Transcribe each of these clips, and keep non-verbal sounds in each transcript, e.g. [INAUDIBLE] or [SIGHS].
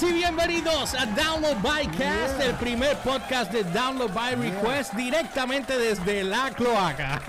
Y bienvenidos a Download by Cast, Yeah. el primer podcast de Download by Request directamente desde la cloaca.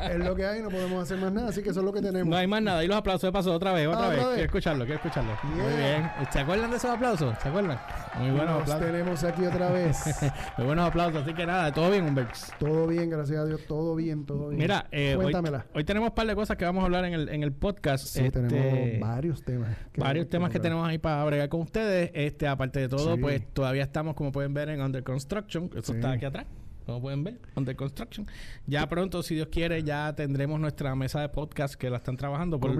[LAUGHS] Es lo que hay, no podemos hacer más nada, así que eso es lo que tenemos. No hay más nada. Y los aplausos de paso otra vez, otra Ah, vez. Quiero escucharlo, quiero escucharlo. Muy bien. ¿Se acuerdan de esos aplausos? ¿Se acuerdan? Muy buenos Nos aplausos. tenemos aquí otra vez. [LAUGHS] Muy buenos aplausos. Así que nada, todo bien, Humbert. todo bien, gracias a Dios, todo bien, todo bien. Mira, eh, hoy, Cuéntamela. hoy tenemos un par de cosas que vamos a hablar en el, en el podcast. Sí, Este, tenemos varios temas. varios temas que tenemos ahí para bregar con ustedes. Este, aparte de todo, Sí. pues todavía estamos, como pueden ver, en Under Construction. Eso Sí. está aquí atrás. Como pueden ver, Under Construction. Ya pronto, si Dios quiere, ya tendremos nuestra mesa de podcast que la están trabajando. Por.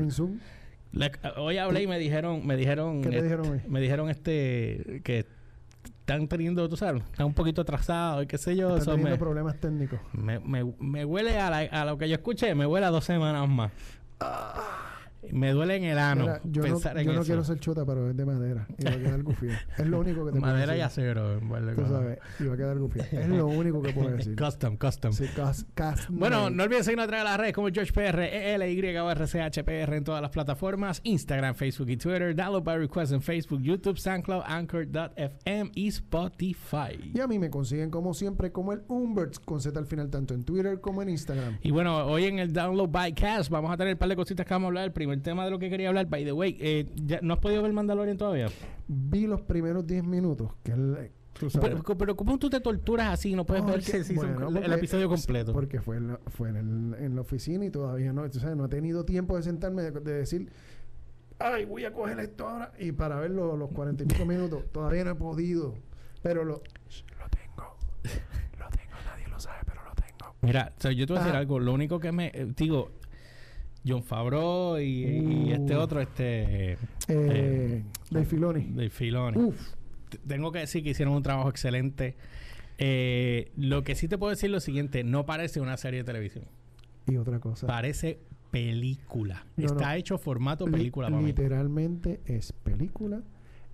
La- hoy hablé y me dijeron, me dijeron, ¿Qué te eh, dijeron hoy? me dijeron este que están teniendo, tú sabes, están un poquito atrasados y qué sé yo. Están Eso teniendo me, problemas técnicos. me, me, me huele a, la- a lo que yo escuché, me huele a dos semanas más. Me duele en el ano Mira, yo no, pensar en yo no quiero ser chota, pero es de madera. Y va a quedar gufía. Es lo único que te puedo Madera y acero. Tú sabes, y va a quedar gufía. Es lo único que puedo decir. [LAUGHS] Custom, custom. Sí, cas- Bueno, no olviden seguirnos a través de las redes como George PR, ELY o RCHPR en todas las plataformas: Instagram, Facebook y Twitter. Download by request en Facebook, YouTube, SoundCloud, Anchor.fm y Spotify. Y a mí me consiguen como siempre como el Umberts con Z al final, tanto en Twitter como en Instagram. Y bueno, hoy en el Download by Cast vamos a tener un par de cositas que vamos a hablar. El primer tema de lo que quería hablar, by the way, eh, ya, ¿no has podido ver Mandalorian todavía? Vi los primeros 10 minutos, que es el- tú sabes, Pero, pero ¿cómo tú te torturas así? No puedes ver el, bueno, el porque- episodio completo. Porque fue, en la, fue en, el- en la oficina y todavía no, tú sabes, no he tenido tiempo de sentarme de, de decir, ay, voy a coger esto ahora. Y para ver lo- los cuarenta y pico [LAUGHS] minutos, todavía no he podido. Pero lo, tengo. Lo tengo, nadie lo sabe, pero lo tengo. Mira, o sea, yo te voy a decir Ajá. algo. Lo único que me... eh, digo, John Favreau y, y este Uh. otro, este... Eh, Eh, Dave Filoni. De Filoni. Uf. Tengo que decir que hicieron un trabajo excelente. Eh, lo que sí te puedo decir es lo siguiente. No parece una serie de televisión. Y otra cosa. Parece película. No, Está no. hecho formato Li- película para mí. literalmente es película.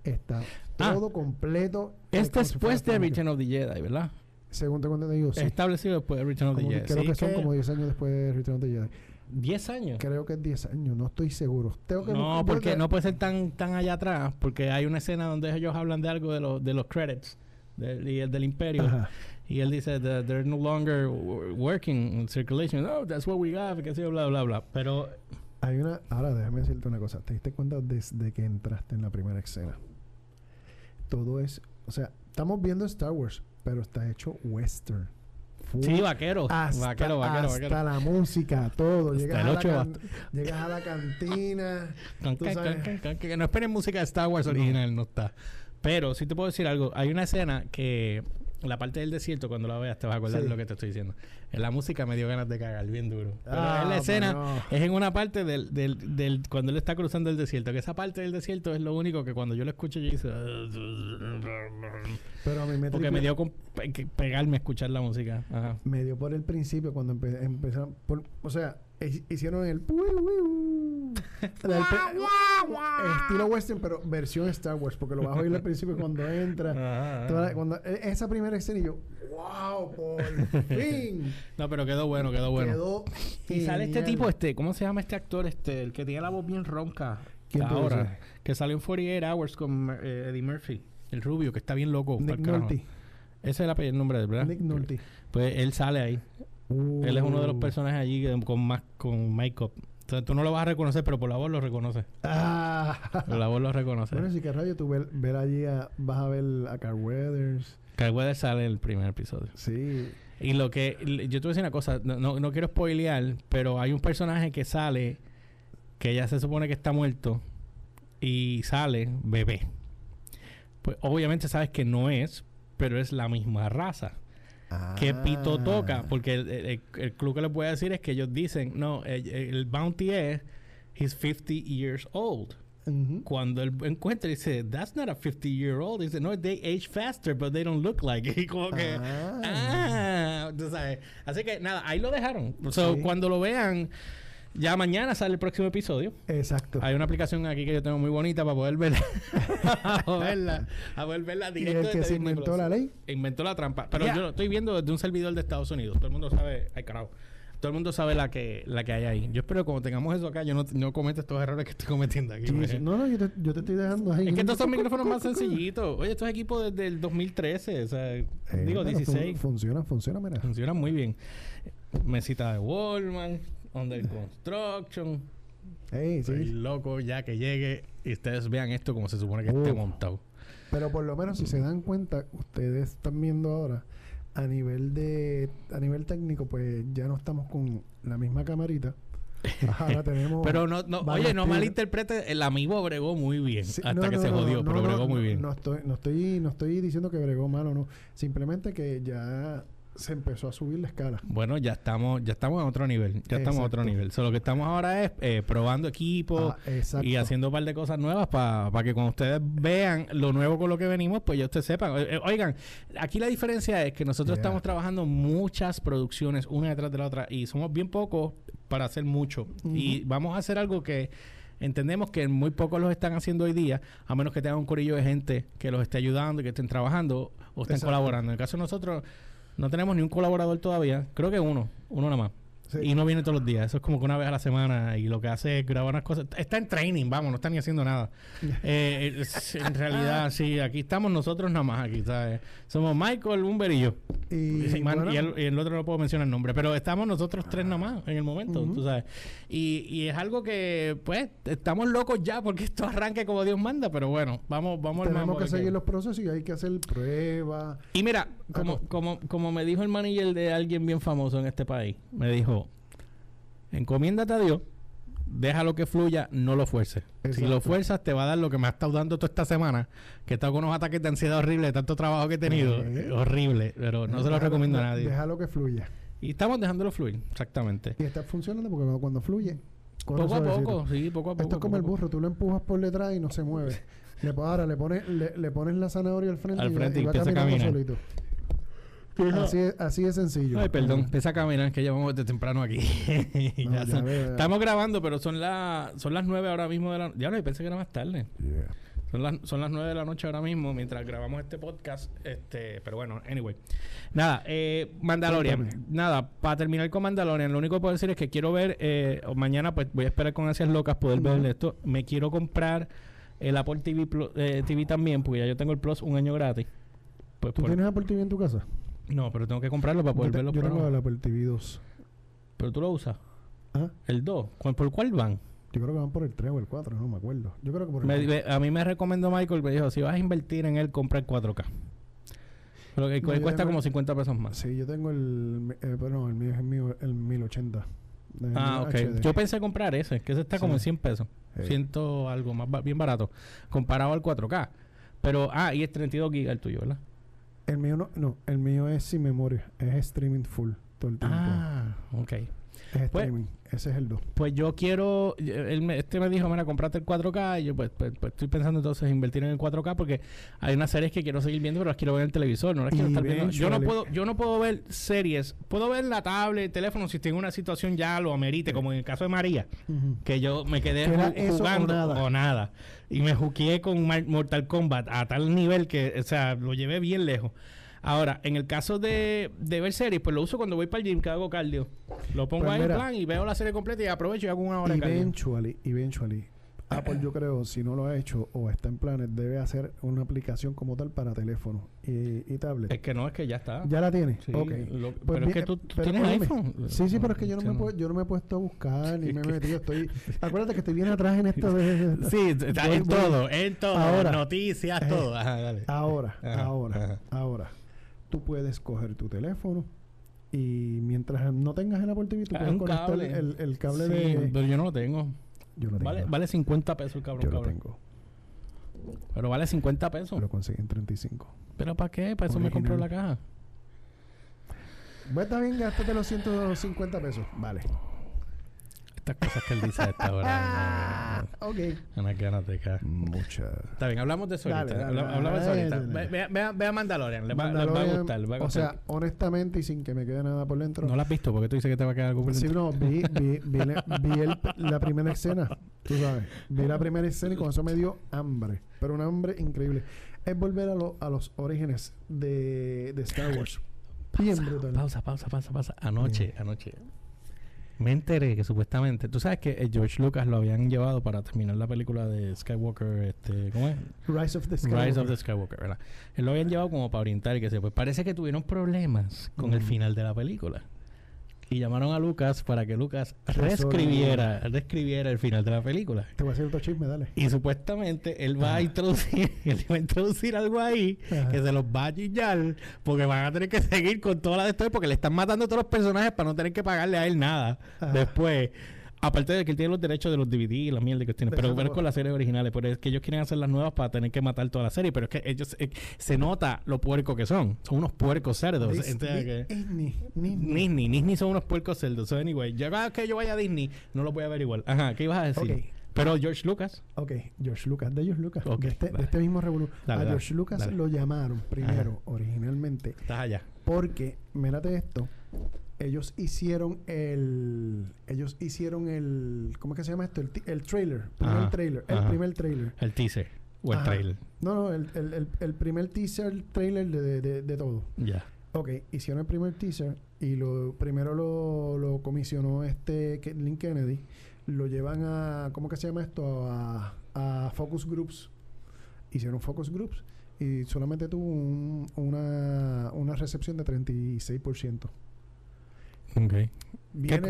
Está Ah. todo completo. eh, Es después de. Return of the Jedi, ¿verdad? Según tengo entendido, sí. Establecido después de Return of the Jedi. creo Sí, que son como 10 años después de Return of the Jedi. 10 años. Creo que es 10 años, no estoy seguro. Tengo que No, porque no puede ser tan tan allá atrás, porque hay una escena donde ellos hablan de algo de los de los credits del, y el del imperio Ajá. y él dice that they're no longer working in circulation. Oh, that's what we got, que sé bla bla bla. Pero Hay una. Ahora déjame decirte una cosa. ¿Te diste cuenta desde que entraste en la primera escena? Todo es. O sea, estamos viendo Star Wars, pero está hecho western. Sí, vaquero, hasta, vaquero, vaquero, hasta vaquero. la música, todo. Hasta Llegas, el a la llegas a la cantina. [LAUGHS] Can, can, can, que no esperen música de Star Wars original, no está. Pero sí te puedo decir algo. Hay una escena que la parte del desierto, cuando la veas, te vas a acordar Sí. de lo que te estoy diciendo. En la música me dio ganas de cagar, bien duro. Pero Ah, en la escena no. es en una parte del, del, del cuando él está cruzando el desierto. Que esa parte del desierto es lo único que cuando yo lo escucho yo hice. Pero a mí me Porque me dio con pe- pegarme a escuchar la música. Ajá. me dio por el principio cuando empe- empezaron. por- o sea, hicieron el. estilo western, pero versión Star Wars, porque lo vas a oír al principio cuando entra. [LAUGHS] La- cuando, e- esa primera escena y yo, ¡Wow! ¡Por fin! [LAUGHS] No, pero quedó bueno, quedó bueno. Quedó. Y sale este tipo, este, ¿cómo se llama este actor? Este, el que tiene la voz bien ronca. ¿Quién puede ahora. Que salió en 48 Hours con eh, Eddie Murphy. El rubio, que está bien loco. Nick. Nolte. Ese es el, apellido- el nombre de él, ¿verdad? Nick Nolte. Pues él sale ahí. Él es uno de los Uh. personajes allí con más con make-up. O sea, tú no lo vas a reconocer, pero por la voz lo reconoces. Ah. Por la voz lo reconoces. bueno, si que radio tú ver, ver allí a, vas a ver a Carl Weathers. Kyle Weathers sale en el primer episodio. Sí. Y lo que... Yo te voy a decir una cosa. No, no, no quiero spoilear, pero hay un personaje que sale que ya se supone que está muerto y sale bebé. Pues obviamente sabes que no es, pero es la misma raza. ¿Qué pito Ah. toca? Porque el, el- el club que les voy a decir es que ellos dicen, no, el, el bounty es, he's 50 years old. Ujú. Cuando él encuentra, dice, that's not a 50 year old. Dice, no, they age faster, but they don't look like it. Y [LAUGHS] como que, Ah. ah, tú sabes. Así que nada, ahí lo dejaron. So, cuando lo vean, ya mañana sale el próximo episodio. Exacto. Hay una aplicación aquí que yo tengo muy bonita para poder verla. [LAUGHS] a poder verla, a poder verla y directo el que desde se inventó Plus. la ley. Inventó la trampa. Pero yo lo estoy viendo desde un servidor de Estados Unidos. Todo el mundo sabe, ay carajo. todo el mundo sabe la que, la que hay ahí. Yo espero que cuando tengamos eso acá, yo no, no cometa estos errores que estoy cometiendo aquí. Sí, pues. No, no, yo te, yo te estoy dejando ahí. Es que estos son micrófonos más sencillitos. Oye, estos equipos desde el 2013, o sea, Eh, digo pero fun- 16. Funciona, funciona, mira. Funcionan muy bien. Mesita de Walmart, Under Construction. Ey, Estoy loco ya que llegue y ustedes vean esto como se supone que esté montado. Pero por lo menos si se dan cuenta, ustedes están viendo ahora a nivel de a nivel técnico, pues ya no estamos con la misma camarita. Ahora [LAUGHS] tenemos Pero no, no oye, no malinterprete, el amigo bregó muy bien Sí, hasta no, que no, se jodió, pero bregó muy bien. No estoy, no estoy, no estoy diciendo que bregó mal o no. Simplemente que ya se empezó a subir la escala. Bueno, ya estamos, ya estamos a otro nivel, ya estamos a otro nivel. So, lo que estamos ahora es eh, probando equipos Ah, y haciendo un par de cosas nuevas para que cuando ustedes vean lo nuevo con lo que venimos, pues ya ustedes sepan. Eh, eh, oigan, aquí la diferencia es que nosotros Yeah. estamos trabajando muchas producciones una detrás de la otra y somos bien pocos para hacer mucho. Y vamos a hacer algo que entendemos que muy pocos los están haciendo hoy día, a menos que tengan un corillo de gente que los esté ayudando y que estén trabajando o estén Exacto. colaborando. En el caso de nosotros, no tenemos ni un colaborador todavía. Creo que uno, uno nada más. Sí. Y no viene todos los días. Eso es como que una vez a la semana y lo que hace es grabar unas cosas. Está en training, vamos, no está ni haciendo nada. [LAUGHS] Eh, es- en realidad, sí, aquí estamos nosotros nada más aquí, ¿sabes? Somos Michael, Umber y yo. Y, Y, man- bueno, y el, y el otro no puedo mencionar el nombre, pero estamos nosotros tres nada más en el momento, tú sabes. Y, y es algo que, pues, estamos locos ya porque esto arranque como Dios manda, pero bueno, vamos, vamos al tenemos mambo que seguir los procesos y hay que hacer pruebas. Y mira, como, como, como me dijo el manager de alguien bien famoso en este país, me dijo, encomiéndate a Dios, déjalo que fluya, no lo fuerces. Si lo fuerzas, te va a dar lo que me ha estado dando toda esta semana, que he estado con unos ataques de ansiedad horribles, de tanto trabajo que he tenido. Eh. Eh, Horrible, pero no se lo recomiendo a nadie. Déjalo que fluya. Y estamos dejándolo fluir, exactamente. Y está funcionando porque cuando, cuando fluye, Poco a poco, sí, poco a poco. Esto es como el burro, tú lo empujas por detrás y no se mueve. [LAUGHS] Le, ahora le pones, le, le pones la zanahoria al frente Al y, va- frente y y va empieza a caminar. solito. Así es, así es sencillo. Ay, perdón, empieza a caminar, que ya vamos de temprano aquí. [LAUGHS] No, Ya estamos grabando, pero son, las son las nueve ahora mismo de la Ya no, pensé que era más tarde. Yeah. Son las, son las 9 de la noche ahora mismo mientras grabamos este podcast. Este, pero bueno, anyway. Nada, eh, Mandalorian. Cuéntame. Nada, para terminar con Mandalorian, lo único que puedo decir es que quiero ver, eh, o mañana pues voy a esperar con ansias locas poder ver esto. Me quiero comprar el Apple TV, Plus- eh, TV también, porque ya yo tengo el Plus un año gratis. Pues ¿Tú por- tienes Apple TV en tu casa? No, pero tengo que comprarlo para poder yo te- ver los yo tengo el Apple TV 2. Pero tú lo usas. ¿Ah? El 2. ¿Cuál- ¿Por cuál van? Yo creo que van por el 3 o el 4, no me acuerdo. Yo creo que por el Me- 3. me- a mí me recomendó Michael, me dijo, si vas a invertir en él, compra el 4K. Pero que No, cuesta tengo- como 50 pesos más. Sí, yo tengo el... Eh, pero no, el mío es el, mío, el 1080. El Ah, ok. HD. Yo pensé comprar ese, que ese está como en Sí. 100 pesos. Sí. Ciento algo más, bien barato. Comparado al 4K. Pero, ah, y es 32 gigas el tuyo, ¿verdad? El mío no, no, el mío es sin memoria, es streaming full todo el tiempo. Ah, ok. Es pues- streaming, ese es el 2. Pues yo quiero, él me- este me dijo, mira, comprate el 4K y yo pues, pues, pues, estoy pensando entonces invertir en el 4K porque hay unas series que quiero seguir viendo, pero las quiero ver en el televisor, no las quiero estar viendo. Yo no puedo, yo no puedo ver series, puedo ver la tablet, el teléfono si tengo una situación ya lo amerite, como en el caso de María, que yo me quedé o jugando nada. o nada. Y me juqueé con Mortal Kombat a tal nivel que, o sea, lo llevé bien lejos. Ahora, en el caso de, de ver series, pues lo uso cuando voy para el gym, que hago cardio. Lo pongo Pues ahí en plan y veo la serie completa y aprovecho y hago una hora de cardio. Eventually, eventually, Apple yo creo, si no lo ha hecho o está en planes, debe hacer una aplicación como tal para teléfono y, y tablet. Es que no, es que ya está. ¿Ya la tiene? Sí, ok. lo- Pues pero es que tú, pero tienes iPhone. Sí, sí, pero es que yo no, Sí, me, puedo- yo no me he puesto a buscar ni [LAUGHS] me he metido. Estoy, [LAUGHS] acuérdate que estoy bien atrás en esto de... Sí, está en todo, en todo. Ahora. Noticias, Eh, todo. Ajá, dale. Ahora, Ajá, ahora, ajá. ahora. Tú puedes coger tu teléfono y mientras no tengas el Apple TV, tú Ah, puedes conectar cable. el, el cable Sí, de... pero yo no lo tengo. Yo lo tengo. Vale, vale 50 pesos el cabrón. yo lo cabrón. tengo. Pero vale 50 pesos. Lo conseguí en 35. ¿Pero para qué? Para eso me compró la Original. caja. Pues está bien, gástate los 150 pesos. Vale. Estas cosas que él dice a esta hora. Ok. no, Unas ganas de caja. Mucha. Está bien, hablamos de eso Dale, ahorita. dale, Habla- dale, hablamos de eso ahorita. Ve, ve, ve a- ve a Mandalorian. Le va, va a Mandalorian, gustar. le va a o gustar. sea, honestamente y sin que me quede nada por dentro. no la has visto porque tú dices que te va a quedar algo por Sí, dentro. no, vi, vi, vi, el- la primera escena, tú sabes. Vi la primera escena y con eso me dio hambre. Pero un hambre increíble. Es volver a, lo- a los orígenes de, de Star Wars. Bien brutal. Pausa, pausa, pausa, pausa. Anoche, anoche. Me enteré que supuestamente, tú sabes que eh, George Lucas lo habían llevado para terminar la película de Skywalker, este, ¿cómo es? Rise of the Skywalker. Rise of the Skywalker, ¿verdad? Él lo habían llevado como para orientar y que se pues parece que tuvieron problemas con el final de la película. Y llamaron a Lucas para que Lucas reescribiera, reescribiera el final de la película. Te voy a hacer otro chisme, dale. Y supuestamente él va a introducir, [LAUGHS] él va a introducir algo ahí Ajá. que se los va a chillar porque van a tener que seguir con toda la esto porque le están matando a todos los personajes para no tener que pagarle a él nada Ajá. después. Aparte de que él tiene los derechos de los DVD y la mierda que tiene, De pero no- con las series originales, pero es que ellos quieren hacer las nuevas para tener que matar toda la serie, pero es que ellos eh, se nota lo puercos que son, son unos puercos cerdos. Disney, Disney. Disney, son unos puercos cerdos. So anyway, ya cada vez que yo vaya a Disney, no lo voy a ver igual. Ajá, ¿qué ibas a decir? Ok. Pero George Lucas, Ok, George Lucas, de George Lucas, Ok, de, este, de este mismo revolú. Dale, a dale, George Lucas dale. lo llamaron primero, Ajá. originalmente, estás allá. porque, mírate esto, ellos hicieron el, ellos hicieron el, ¿cómo es que se llama esto? El, el trailer, primer Ajá, trailer, el ajá. primer trailer. El teaser o el Ajá. trailer. No, no, el, el, el, el primer teaser, trailer de, de, de, todo. Ya. Ok, hicieron el primer teaser y lo primero lo, lo comisionó este Link Kennedy. Lo llevan a, ¿cómo que se llama esto? A, a focus groups. Hicieron focus groups y solamente tuvo un- una, una recepción de 36%. Ok.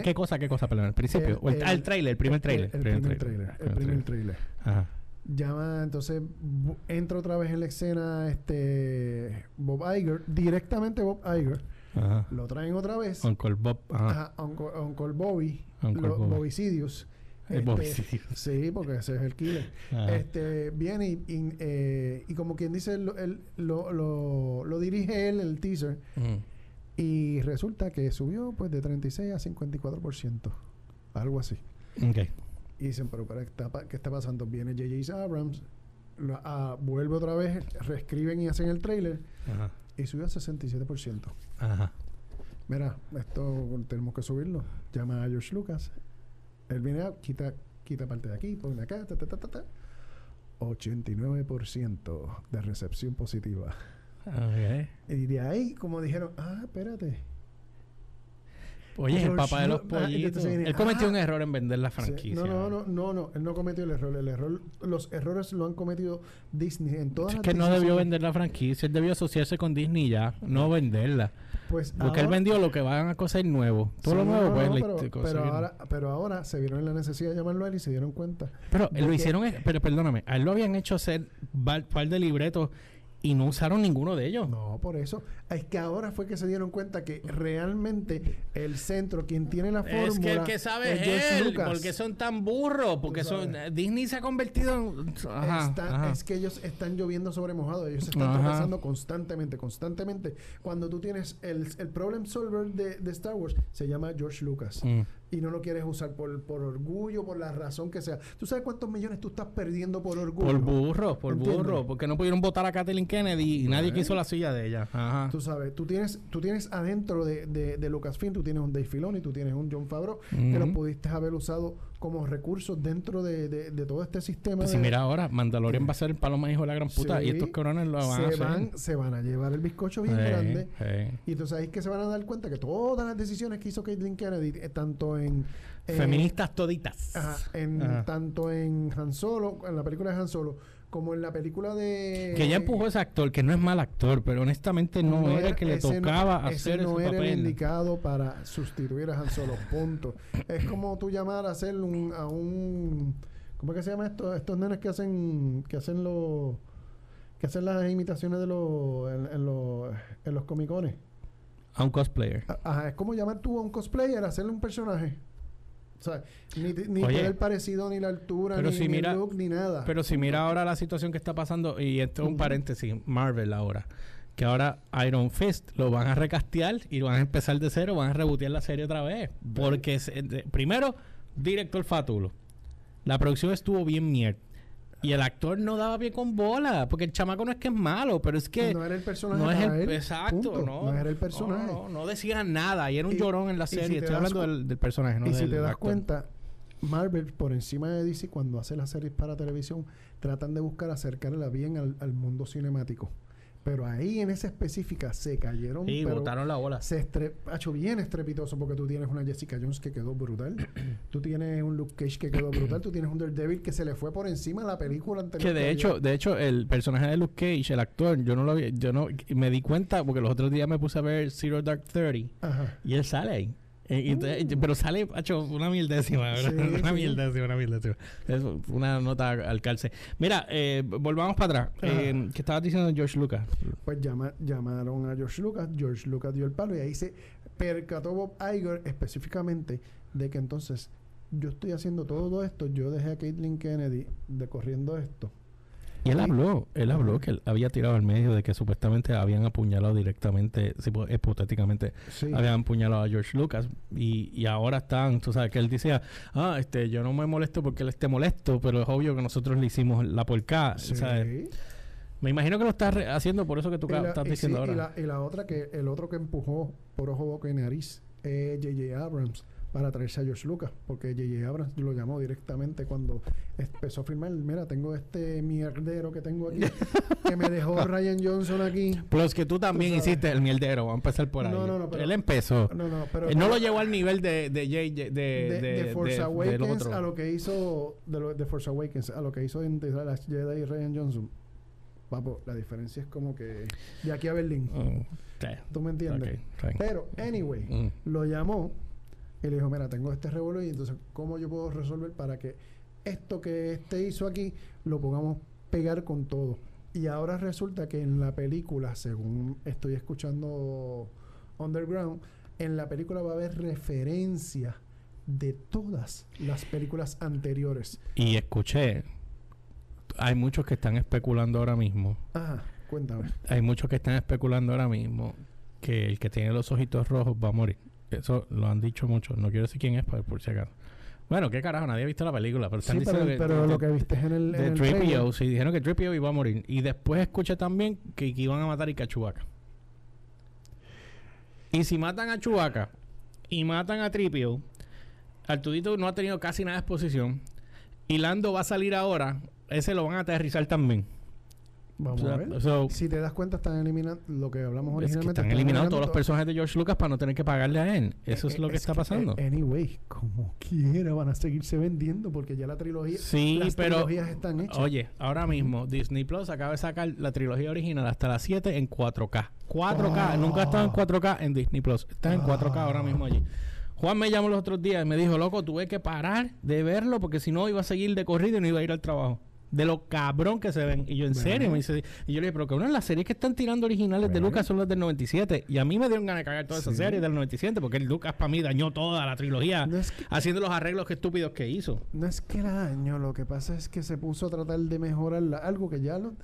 ¿Qué, cosa, qué cosa, perdón? ¿El principio? el- ah, el el- trailer, el primer trailer. El, primer trailer. El primer trailer. Ajá. Llama, entonces entra otra vez en la escena este Bob Iger, directamente Bob Iger. Ajá. Lo traen otra vez. Uncle Bob. Ajá. Ajá, Uncle, Uncle Bobby, Uncle lo- Bobby. Bobicidius. El Este, Bobby Sidious. Sí, porque ese es el killer. Ajá. Este, viene y, y, eh, y como quien dice, lo, él- lo, lo, lo dirige él, el teaser, Mm. Y resulta que subió pues de 36 a 54%. Algo así. Ok. Y dicen, pero, pero ¿qué, está, qué está pasando? Viene J.J. Abrams, lo- ah, vuelve otra vez, reescriben y hacen el trailer, Ajá. y subió a 67%. Ajá. Mira, esto tenemos que subirlo. Llama a George Lucas. Él viene a quita, quita parte de aquí, pone acá, ta, ta, ta, ta, ta. 89% de recepción positiva. Y de ahí, como dijeron, ah, espérate. Oye, es el George papá de los ah, pollitos. viene, Él cometió ah. un error en vender la franquicia. No, no, no, no, no, él no cometió el error. El error, los errores lo han cometido Disney en todas Es las que no debió vender la franquicia, él debió asociarse con Disney ya, no venderla. Pues Porque él ahora- vendió lo que van a coser nuevo. Todo Sí, lo nuevo, no, pues, no, le- pero, pero ahora, pero ahora se vieron en la necesidad de llamarlo a él y se dieron cuenta. Pero de lo que- hicieron, eh, pero perdóname, a él lo habían hecho hacer un par de libretos y no usaron ninguno de ellos. No, por eso. Es que ahora fue que se dieron cuenta que realmente el centro, quien tiene la fórmula. Es que el que sabe es, él, Lucas. porque son tan burros, porque son Disney se ha convertido en ajá, Está- ajá. Es que ellos están lloviendo sobre mojado. Ellos están Ajá. tropezando constantemente, constantemente. Cuando tú tienes el, el problem solver de, de Star Wars, se llama George Lucas. Mm. Y no lo quieres usar por, por orgullo, por la razón que sea. ¿Tú sabes cuántos millones tú estás perdiendo por orgullo? Por burro, por ¿Entiendes? burro, porque no pudieron votar a Kathleen Kennedy y nadie quiso la silla de ella. Ajá. Tú sabes, tú tienes, tú tienes adentro de, de, de Lucasfilm, tú tienes un Dave Filoni, tú tienes un John Favreau, que lo Ujú. pudiste haber usado como recursos dentro de, de, de todo este sistema. Pues si mira ahora, Mandalorian va a ser el palo más hijo de la gran puta Sí, y estos cabrones lo van a se hacer. van, se van a llevar el bizcocho bien grande. Y entonces ahí es que se van a dar cuenta que todas las decisiones que hizo Caitlyn Kennedy, eh, tanto en... en- Feministas toditas. ajá, en- Ajá. tanto en Han Solo, en la película de Han Solo, como en la película de... Que ya empujó a ese actor, que no es mal actor, pero honestamente no, era el que le ese no- tocaba ese hacer no ese era el papel. indicado para sustituir a Han Solo, punto. es como tú llamar a hacer un, a un... ¿Cómo es que se llama esto? Estos nenes que hacen que hacen los... que hacen las imitaciones de los... en, en los, en los comicones. A un cosplayer. Ajá, es como llamar tú a un cosplayer a hacerle un personaje. O sea, ni, ni Oye, el parecido, ni la altura, pero ni, si ni mira- el look, ni nada. Pero si mira ahora la situación que está pasando, y esto es un paréntesis, Marvel ahora, que ahora Iron Fist lo van a recastear y lo van a empezar de cero, van a rebotear la serie otra vez. Porque, se- de- primero, director Fatulo. La producción estuvo bien mierda. Y el actor no daba pie con bola, porque el chamaco no es que es malo, pero es que no era el personaje no es el él, exacto, punto. no, era el personaje. No, no, no decían nada y era un Y- llorón en la si serie. te Estoy hablando del, del personaje, no y si te das actor. cuenta, Marvel, por encima de DC, cuando hace las series para televisión, tratan de buscar acercarla bien al, al mundo cinemático. Pero ahí en esa específica se cayeron. Y botaron la bola. se ha hecho bien estrepitoso porque tú tienes una Jessica Jones que quedó brutal. [CLEARS THROAT] tú tienes un Luke Cage que quedó brutal. Tú tienes un Daredevil que se le fue por encima a la película anterior. Que de hecho, de hecho, el personaje de Luke Cage, el actor, yo no lo vi, yo no me di cuenta porque los otros días me puse a ver Zero Dark Thirty Ajá. y él sale ahí. Eh, y pero sale, hecho, una mierdécima, ¿verdad? Sí, [LAUGHS] una sí. mierdécima, una mierdécima. Es una nota al calce. Mira, eh, volvamos para atrás. Eh, ¿Qué estabas diciendo George Lucas? Pues llama- llamaron a George Lucas. George Lucas dio el palo y ahí se percató Bob Iger específicamente de que entonces yo estoy haciendo todo esto. Yo dejé a Caitlyn Kennedy de corriendo esto. Y él habló, él habló que él había tirado al medio de que supuestamente habían apuñalado directamente, hipotéticamente, Sí. habían apuñalado a George Lucas y, y ahora están, tú sabes, que él decía, ah, este, yo no me molesto porque él esté molesto, pero es obvio que nosotros le hicimos la porca, Sí. ¿sabes? Me imagino que lo estás haciendo por eso que tú la- estás diciendo sí, ahora. Y la, y la otra que, el otro que empujó por ojo, boca y nariz es J.J. Abrams para traerse a George Lucas, porque J.J. Abrams lo llamó directamente cuando empezó a filmar. Mira, tengo este mierdero que tengo aquí, [LAUGHS] que me dejó Ryan Johnson aquí. Plus que tú también Tú hiciste el mierdero, vamos a empezar por ahí. No, no, no, pero- él empezó. No, no, pero Él no lo llevó al nivel de de JJ- de, de, de, de Force Awakens a lo que hizo de, lo- de Force Awakens a lo que hizo en The Last Jedi y Ryan Johnson. Papo, la diferencia es como que de aquí a Berlín. Mm, sí, ¿Tú me entiendes? ok, está bien. Pero, anyway, Mm. lo llamó y le dijo, mira, tengo este revuelo y entonces, ¿cómo yo puedo resolver para que esto que este hizo aquí lo pongamos pegar con todo? Y ahora resulta que en la película, según estoy escuchando Underground, en la película va a haber referencia de todas las películas anteriores. Y escuché, hay muchos que están especulando ahora mismo, Ajá, cuéntame. hay muchos que están especulando ahora mismo que el que tiene los ojitos rojos va a morir. Eso lo han dicho muchos, no quiero decir quién es, pero por si acaso. Bueno, qué carajo, nadie ha visto la película, pero están Sí, pero, diciendo que... pero de- lo que viste en el, en de el 3PO, trailer- sí, dijeron que 3PO iba a morir. Y después escuché también que, que iban a matar a Chewbacca. Y si matan a Chewbacca y matan a 3PO, Artudito no ha tenido casi nada de exposición. Y Lando va a salir ahora, ese lo van a aterrizar también. Vamos a ver. so, Si te das cuenta, están eliminando lo que hablamos es que originalmente. están eliminando todos los personajes de George Lucas para no tener que pagarle a él. Eso es Eh, lo que está pasando. eh, anyway, como quiera van a seguirse vendiendo porque ya la trilogía. Sí, las pero trilogías están hechas. Oye, ahora mismo Disney Plus acaba de sacar la trilogía original hasta las 7 en 4K. 4K, Oh. nunca ha estado en 4K en Disney Plus. Está en 4K ahora mismo allí. Juan me llamó los otros días y me dijo, loco, tuve que parar de verlo porque si no iba a seguir de corrido y no iba a ir al trabajo. De lo cabrón que se ven. Y yo, ¿en Bueno. serio? Me dice, y yo le dije, pero cabrón, las series que están tirando originales de. Lucas son las del 97. Y a mí me dieron ganas de cagar todas esas Sí. series del 97 porque el Lucas para mí dañó toda la trilogía No es, que, haciendo los arreglos que estúpidos que hizo. no es que era daño, lo que pasa es que se puso a tratar de mejorarla. Algo que ya lo.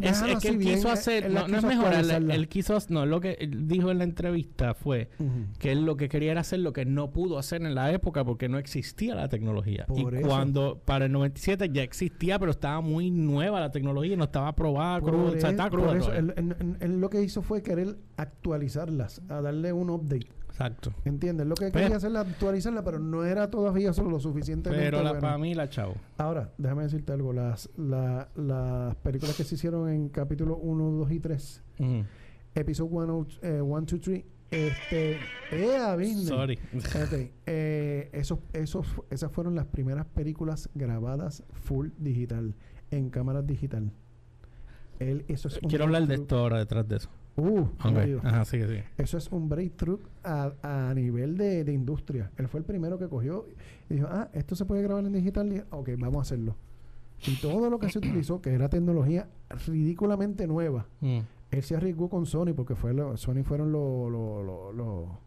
Es, que él bien, quiso hacer, él no, no es mejorar, él, quiso, no, lo que él dijo en la entrevista fue que él lo que quería era hacer lo que no pudo hacer en la época porque no existía la tecnología. Por y eso. cuando para el 97 ya existía, pero estaba muy nueva la tecnología y no estaba aprobada, Por cruda, o sea, e- estaba por cruda eso, él- él lo que hizo fue querer actualizarlas, a darle un update. Exacto. ¿Entiendes? Lo que Pero- quería hacer era actualizarla, pero no era todavía solo lo suficientemente Pero la, bueno. para mí la chavo. Ahora, déjame decirte algo. Las, la- las películas que se hicieron en capítulo 1, 2 y 3, Ujú. episodio 1, 2, 3, este... ¡Eh, Disney! Sorry. Eh, esos, esos, esas fueron las primeras películas grabadas full digital, en cámaras digital. Él, eso es Quiero hablar de esto ahora detrás de eso. Uh, Ok. jodido. Ajá, sigue, sigue. Eso es un breakthrough a, a nivel de, de industria. Él fue el primero que cogió y dijo, ah, esto se puede grabar en digital. Ok, vamos a hacerlo. Y todo lo que se utilizó, que era tecnología ridículamente nueva, Mm. él se arriesgó con Sony porque fue lo- Sony fueron lo- lo- lo- lo-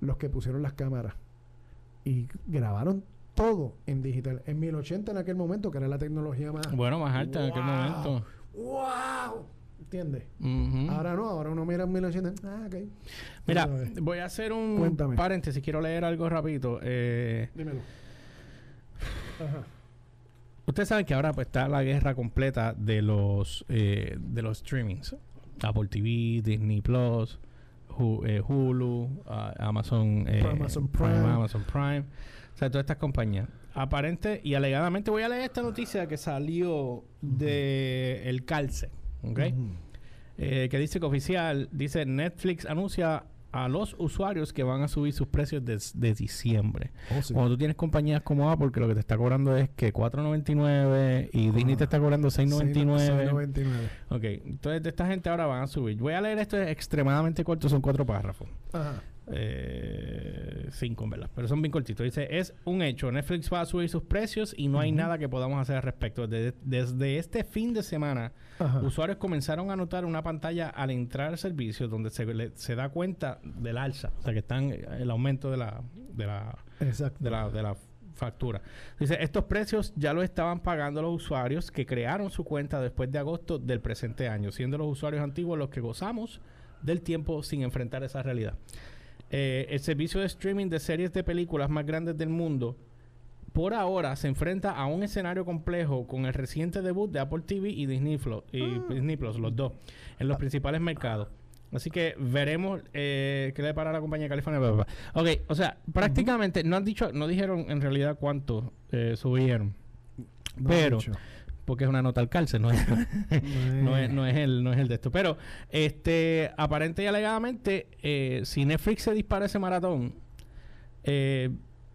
los que pusieron las cámaras. Y grabaron todo en digital. En 1080 en aquel momento, que era la tecnología más... Bueno, más alta en aquel momento. ¡Wow! ¿Entiendes? Ahora no, ahora uno mira en 1080. Ah, ok. Mira, voy a hacer un Cuéntame. paréntesis. Quiero leer algo rapidito. Eh, Dímelo. Ajá. Ustedes saben que ahora pues, está la guerra completa de los eh, de los streamings. Apple TV, Disney Plus, eh, Hulu, ah, Amazon, eh, Amazon Prime. Amazon Prime. O sea, todas estas compañías. Aparente y alegadamente voy a leer esta noticia que salió de el Calce. ¿Ok? Ujú. eh, que dice que oficial, dice Netflix anuncia a los usuarios que van a subir sus precios de diciembre. Oh, sí. Cuando tú tienes compañías como Apple, que lo que te está cobrando es que 4.99 y Disney te Ah, está cobrando 6.99. 6.99. Ok, entonces de esta gente ahora van a subir. Voy a leer esto es extremadamente corto, son cuatro párrafos. Ajá. Eh, cinco, en verdad, pero son bien cortitos. Dice, es un hecho, Netflix va a subir sus precios y no hay nada que podamos hacer al respecto. Desde, desde este fin de semana, usuarios comenzaron a notar una pantalla al entrar al servicio donde se, le- se da cuenta del alza, o sea que están eh, el aumento de la, de la, Exacto. de la, de la factura. Dice, estos precios ya lo estaban pagando los usuarios que crearon su cuenta después de agosto del presente año, siendo los usuarios antiguos los que gozamos del tiempo sin enfrentar esa realidad. Eh, el servicio de streaming de series de películas más grandes del mundo por ahora se enfrenta a un escenario complejo con el reciente debut de Apple TV y Disney, Flo- y Ah. Disney Plus, los dos, en los principales mercados. Así que veremos eh, qué le para la compañía California. bla, bla, bla. Ok, o sea, prácticamente no han dicho, no dijeron en realidad cuánto eh, subieron, No pero-. Porque es una nota al calce, no es, [LAUGHS] no es, no es el, no es el de esto. Pero, este, aparente y alegadamente, eh, si Netflix se dispara ese maratón, eh,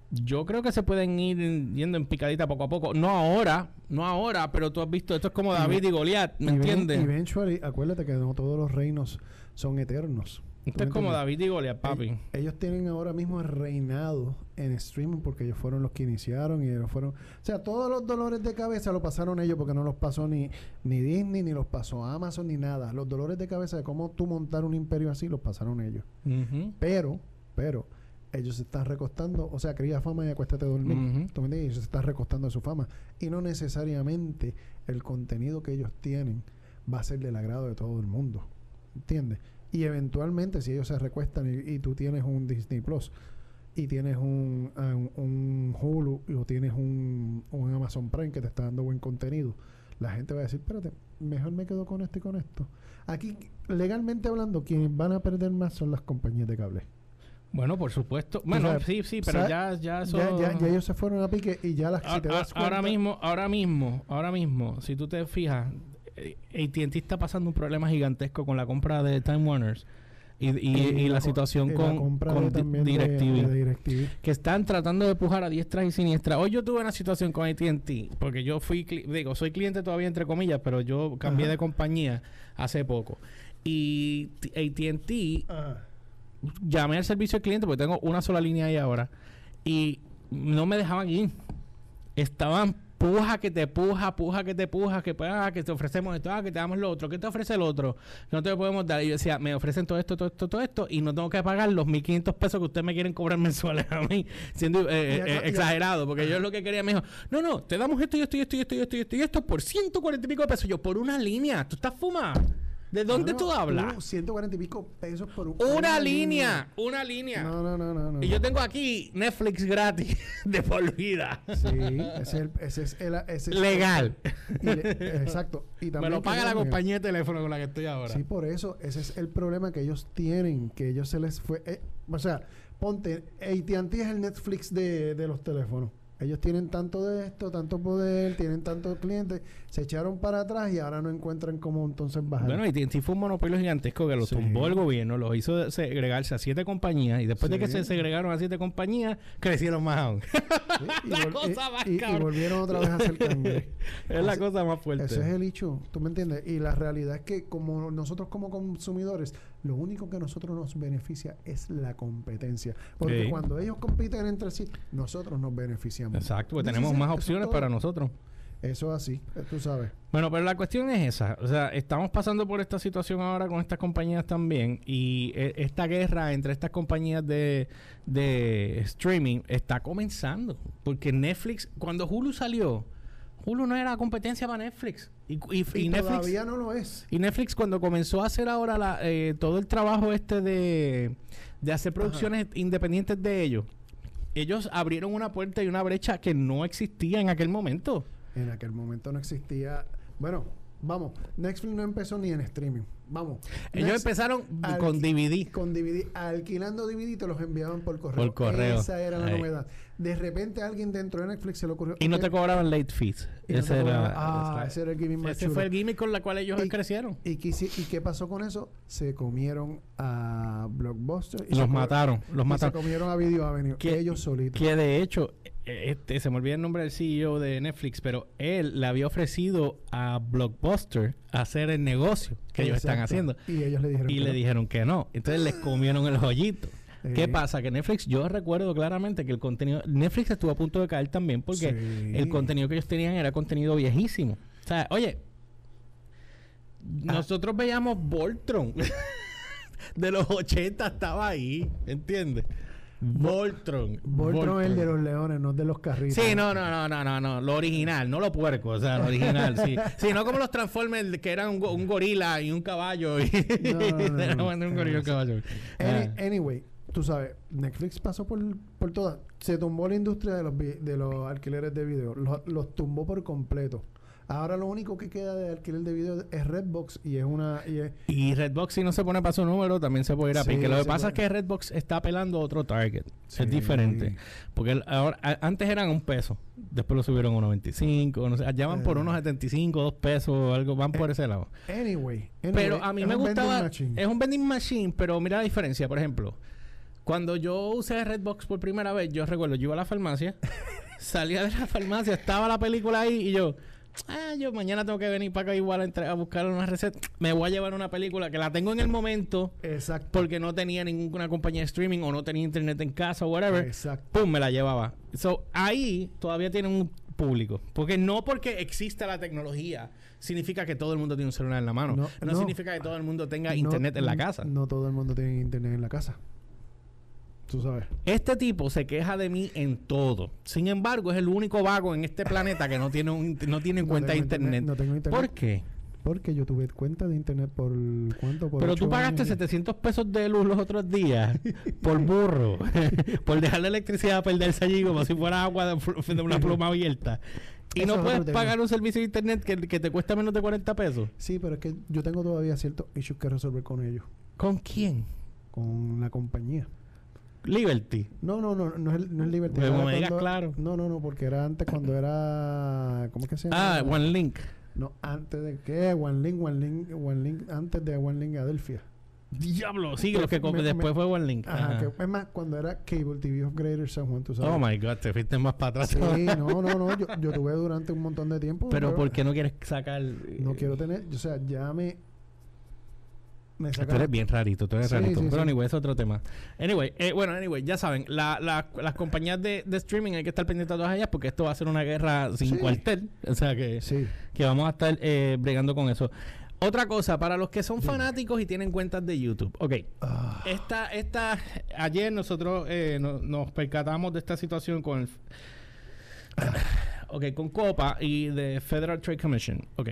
yo creo que se pueden ir yendo en picadita poco a poco. No ahora, no ahora, pero tú has visto, esto es como Y David ve- y Goliat, ¿me entiendes? Eventually, acuérdate que no todos los reinos son eternos. Esto ¿Tú es como? David y Goliat, papi. Ell- Ellos tienen ahora mismo reinado en streaming porque ellos fueron los que iniciaron y ellos fueron... O sea, todos los dolores de cabeza lo pasaron ellos porque no los pasó ni, ni Disney, ni los pasó Amazon, ni nada. Los dolores de cabeza de cómo tú montar un imperio así los pasaron ellos. Pero, pero, ellos se están recostando, o sea, cría fama y acuéstate a dormir. Ujú. ¿Tú me entiendes? Ellos se están recostando de su fama. Y no necesariamente el contenido que ellos tienen va a ser del agrado de todo el mundo. ¿Entiendes? Y eventualmente, si ellos se recuestan y, y tú tienes un Disney Plus y tienes un, un, un Hulu o tienes un, un Amazon Prime que te está dando buen contenido, la gente va a decir, espérate, mejor me quedo con esto y con esto. Aquí, legalmente hablando, quienes van a perder más son las compañías de cable. Bueno, por supuesto. Bueno, sabes- sí, sí, pero sabes- ya, ya eso... Ya, ya, ya ellos se fueron a pique y ya las si A- ahora mismo, ahora mismo, ahora mismo, si tú te fijas, AT&T está pasando un problema gigantesco con la compra de Time Warners y, y- y la, situación la con, de DirecTV. de DirecTV. que están tratando de pujar a diestras y siniestras. Hoy yo tuve una situación con AT&T, porque yo fui, digo, soy cliente todavía entre comillas, pero yo cambié Ajá. de compañía hace poco. Y AT&T Ajá. llamé al servicio al cliente porque tengo una sola línea ahí ahora y no me dejaban ir. Estaban puja que te puja, puja que te puja, que pues, ah, que te ofrecemos esto, ah, que te damos lo otro, ¿qué te ofrece el otro? No te lo podemos dar. Y yo decía, me ofrecen todo esto, todo esto, todo esto y no tengo que pagar los 1500 pesos que ustedes me quieren cobrar [LAUGHS] mensuales a mí, siendo eh, eh, y- exagerado, porque yo lo que quería me dijo, no, no, te damos esto y esto y esto y esto y esto y esto, y esto por 140 y pico de pesos. Yo, por una línea, tú estás fumado. ¿De dónde No, tú no, hablas? tú, 140 y pico pesos por un- Una línea, una línea. No, no, no, no. no. Y yo tengo aquí Netflix gratis [LAUGHS] de por vida. Sí, ese es el, ese es el, ese es- Legal. y le- exacto. Y Me también lo paga la compañía de teléfono con la que estoy ahora. Sí, por eso, ese es el problema que ellos tienen, que ellos se les fue, eh, o sea, ponte, AT&T es el Netflix de, de los teléfonos. Ellos tienen tanto de esto, tanto poder, tienen tantos clientes, se echaron para atrás y ahora no encuentran cómo entonces bajar. Bueno, y AT&T fue un monopolio gigantesco que lo Sí. tumbó el gobierno, lo hizo segregarse a siete compañías y después de que se segregaron a siete compañías, crecieron más aún. Sí, y, [LAUGHS] la cosa más y- y volvieron otra vez a hacer cangre. [LAUGHS] es la cosa más fuerte. Ese es el hecho, ¿tú me entiendes? Y la realidad es que como nosotros como consumidores, lo único que a nosotros nos beneficia es la competencia. Porque Sí. cuando ellos compiten entre sí, nosotros nos beneficiamos. Exacto, porque tenemos más opciones para nosotros. Eso es así, eh, tú sabes. Bueno, pero la cuestión es esa. O sea, estamos pasando por esta situación ahora con estas compañías también. Y eh, esta guerra entre estas compañías de, de streaming está comenzando. Porque Netflix, cuando Hulu salió, Hulu no era competencia para Netflix. Y, y- Y, y Netflix, todavía no lo es. y Netflix cuando comenzó a hacer ahora la, eh, todo el trabajo este de, de hacer producciones independientes de ellos, ellos abrieron una puerta y una brecha que no existía en aquel momento. En aquel momento no existía. Bueno, vamos, Netflix no empezó ni en streaming. vamos. Ellos empezaron con DVD. con DVD, alquilando DVD te los enviaban por correo. Por correo. Esa era la novedad. De repente a alguien dentro de Netflix se le ocurrió. Y no te cobraban late fees. y no Ese era, ah, ese- era el gimmick más ese chulo. fue el gimmick con la cual ellos Y- crecieron. ¿Y qué, hici- ¿Y qué pasó con eso? Se comieron a Blockbuster. y Los mataron, los y mataron. se comieron a Video Avenue. Que- ellos solitos. Que de hecho, este, se me olvida el nombre del CEO de Netflix, pero él le había ofrecido a Blockbuster hacer el negocio que ellos están haciendo. Y ellos le dijeron. Y que le no. dijeron que no. Entonces les comieron el joyito. ¿Qué Eh, pasa? Que Netflix, yo recuerdo claramente que el contenido... Netflix estuvo a punto de caer también porque sí. el contenido que ellos tenían era contenido viejísimo. O sea, oye, Ah. nosotros veíamos Voltron. [LAUGHS] de los 80 estaba ahí, ¿entiendes? Voltron. Voltron es el de los leones, no de los carritos. Sí, no, no, no, no, no, no, lo original, no lo puerco, o sea, lo original, sí. [LAUGHS] Sí, no como los Transformers que eran un, go- un gorila y un caballo. Y No, no, no, [LAUGHS] un gorila y un caballo. Any- Ah. anyway, tú sabes, Netflix pasó por, por todas. Se tumbó la industria de los, de los alquileres de video. Los, los tumbó por completo. Ahora lo único que queda de alquiler de video es Redbox y es una... Y es, Y Redbox, si no se pone para su número, también se puede ir a Sí, pique. Lo que pasa puede. es que Redbox está apelando a otro target. Sí. Es diferente. Porque el- ahora, a- antes eran un peso. Después lo subieron a 1.25. No sé, allá van por Eh. unos 75, dos pesos, algo. Van por ese lado. anyway, anyway, Pero a mí me gustaba. Es un vending machine, pero mira la diferencia. Por ejemplo, cuando yo usé Redbox por primera vez, yo recuerdo, yo iba a la farmacia, [LAUGHS] salía de la farmacia, estaba la película ahí y yo. Ah, yo mañana tengo que venir para acá igual a, entre- a buscar una receta. Me voy a llevar una película que la tengo en el momento Exacto. porque no tenía ninguna compañía de streaming o no tenía internet en casa o whatever. Exacto. Pum, me la llevaba. So, ahí todavía tiene un público. Porque no porque exista la tecnología significa que todo el mundo tiene un celular en la mano. No, No, no. significa que todo el mundo tenga No- internet en la casa. No todo el mundo tiene internet en la casa. Tú sabes. Este tipo se queja de mí en todo. Sin embargo, es el único vago en este planeta que no tiene un, no tiene [LAUGHS] No cuenta tengo internet. No tengo internet. ¿Por qué? Porque yo tuve cuenta de internet por cuánto por Pero tú pagaste años. 700 pesos de luz los otros días [LAUGHS] por burro, [LAUGHS] por dejar la electricidad perderse allí como si fuera agua de, de una pluma abierta. Y Eso no es puedes tema. pagar un servicio de internet que, que te cuesta menos de 40 pesos. Sí, pero es que yo tengo todavía ciertos issues que resolver con ellos, ¿Con quién? con la compañía. Liberty. No, no, no, no es, no es Liberty. Pero me digas claro. No, no, no, porque era antes cuando era ¿cómo es que se llama? Ah, One Link. No, antes de qué? One Link, One Link, One Link antes de One Link Adelphia. Diablo, sí, Pero lo que me- me- después fue One Link. Ajá, Ajá. que es más cuando era Cable TV of Greater San Juan, tú sabes. Oh my God, te fuiste más para atrás. Sí, [LAUGHS] no, no, no, yo, yo tuve durante un montón de tiempo. Pero yo ¿por qué no quieres sacar? eh, No quiero tener, o sea, ya me me Tú eres bien rarito, tú eres Sí, rarito. sí, Pero sí. anyway, es otro tema. Anyway, eh, bueno, anyway, ya saben, la, la- las compañías de, de streaming hay que estar pendientes de todas ellas porque esto va a ser una guerra sin cuartel. O sea que, que vamos a estar eh, bregando con eso. Otra cosa, para los que son fanáticos y tienen cuentas de YouTube. Ok, Ah, esta, esta, ayer nosotros eh, no- nos percatamos de esta situación con el, [COUGHS] ok, con Copa y de Federal Trade Commission. Ok,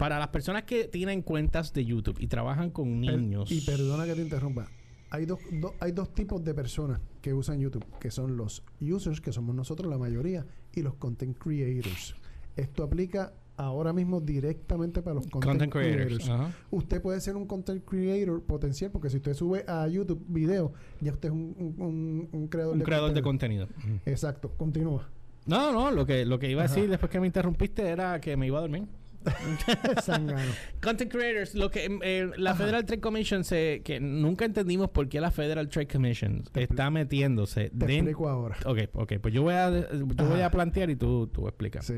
para las personas que tienen cuentas de YouTube y trabajan con per- niños. y perdona que te interrumpa. Hay dos, do- hay dos tipos de personas que usan YouTube, que son los users, que somos nosotros la mayoría, y los content creators. Esto aplica ahora mismo directamente para los content, Content creators. Usted puede ser un content creator potencial, porque si usted sube a YouTube video, ya usted es un, un- un- un creador Un de creador de contenido. contenido. Exacto, continúa. No, no, lo que, lo que iba a Ajá. decir después que me interrumpiste era que me iba a dormir. [LAUGHS] Content creators, lo que eh, la Ajá. Federal Trade Commission se, que nunca entendimos por qué la Federal Trade Commission Te está metiéndose Te explico ahora. Ok, ok, pues yo voy a, yo voy a plantear y tú, tú explicas. Sí.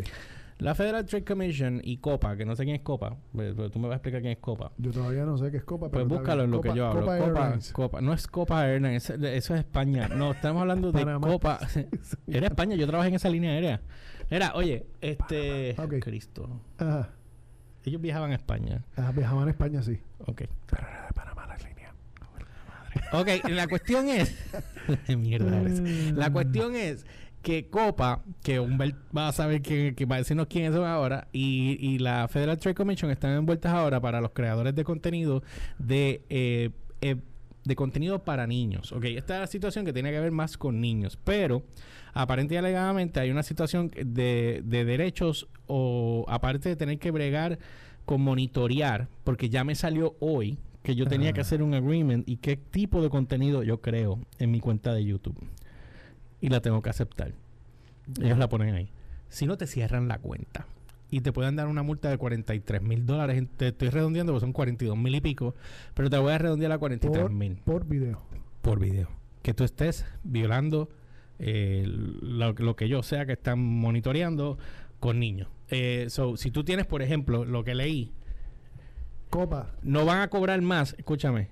La Federal Trade Commission y COPA, que no sé quién es COPA, pero pero tú me vas a explicar quién es COPA. Yo todavía no sé qué es Copa, Pues pero está búscalo en lo Copa- que yo hablo. Copa Copa, no es Copa Airlines, eso, es España. No, estamos hablando de. Copa. [LAUGHS] Era España, yo trabajé en esa línea aérea. Era, oye, este. Ok. Cristo. Ajá. Ellos viajaban a España. Ajá, viajaban a España, sí. Ok. Pero era de Panamá la línea. Ok, la cuestión es. [LAUGHS] Mierda eres. La cuestión es que Copa, que Humbert va a saber que, que va a decirnos quiénes son ahora, y, y la Federal Trade Commission están envueltas ahora para los creadores de contenido de eh, eh, de contenido para niños. Ok, esta es la situación que tiene que ver más con niños, pero aparentemente y alegadamente hay una situación de, de derechos o aparte de tener que bregar con monitorear, porque ya me salió hoy que yo tenía que Ah. hacer un agreement y qué tipo de contenido yo creo en mi cuenta de YouTube. Y la tengo que aceptar. Ellos la ponen ahí. Si no te cierran la cuenta y te pueden dar una multa de 43 mil dólares, te estoy redondeando porque son 42 mil y pico, pero te voy a redondear a 43 mil Por video. por video. Que tú estés violando eh, lo, lo que yo sea que están monitoreando con niños. Eh, so, si tú tienes, por ejemplo, lo que leí, Copa. no van a cobrar más, escúchame,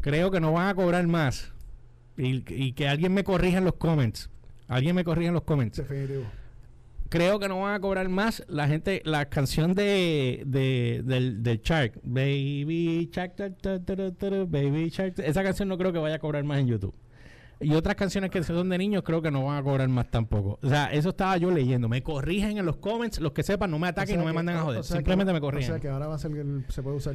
creo que no van a cobrar más. Y, y que alguien me corrija en los comments. Alguien me corrija en los comments. Definitivo. Creo que no van a cobrar más la gente, la canción de, de del, del Shark, Baby Shark, Baby Shark, esa canción no creo que vaya a cobrar más en YouTube. Y otras canciones que son de niños creo que no van a cobrar más tampoco. O sea, eso estaba yo leyendo. Me corrigen en los comments, los que sepan, no me O ataquen sea y no me mandan a o- joder. o sea Simplemente me corrigen. O sea que ahora va a ser que se puede usar.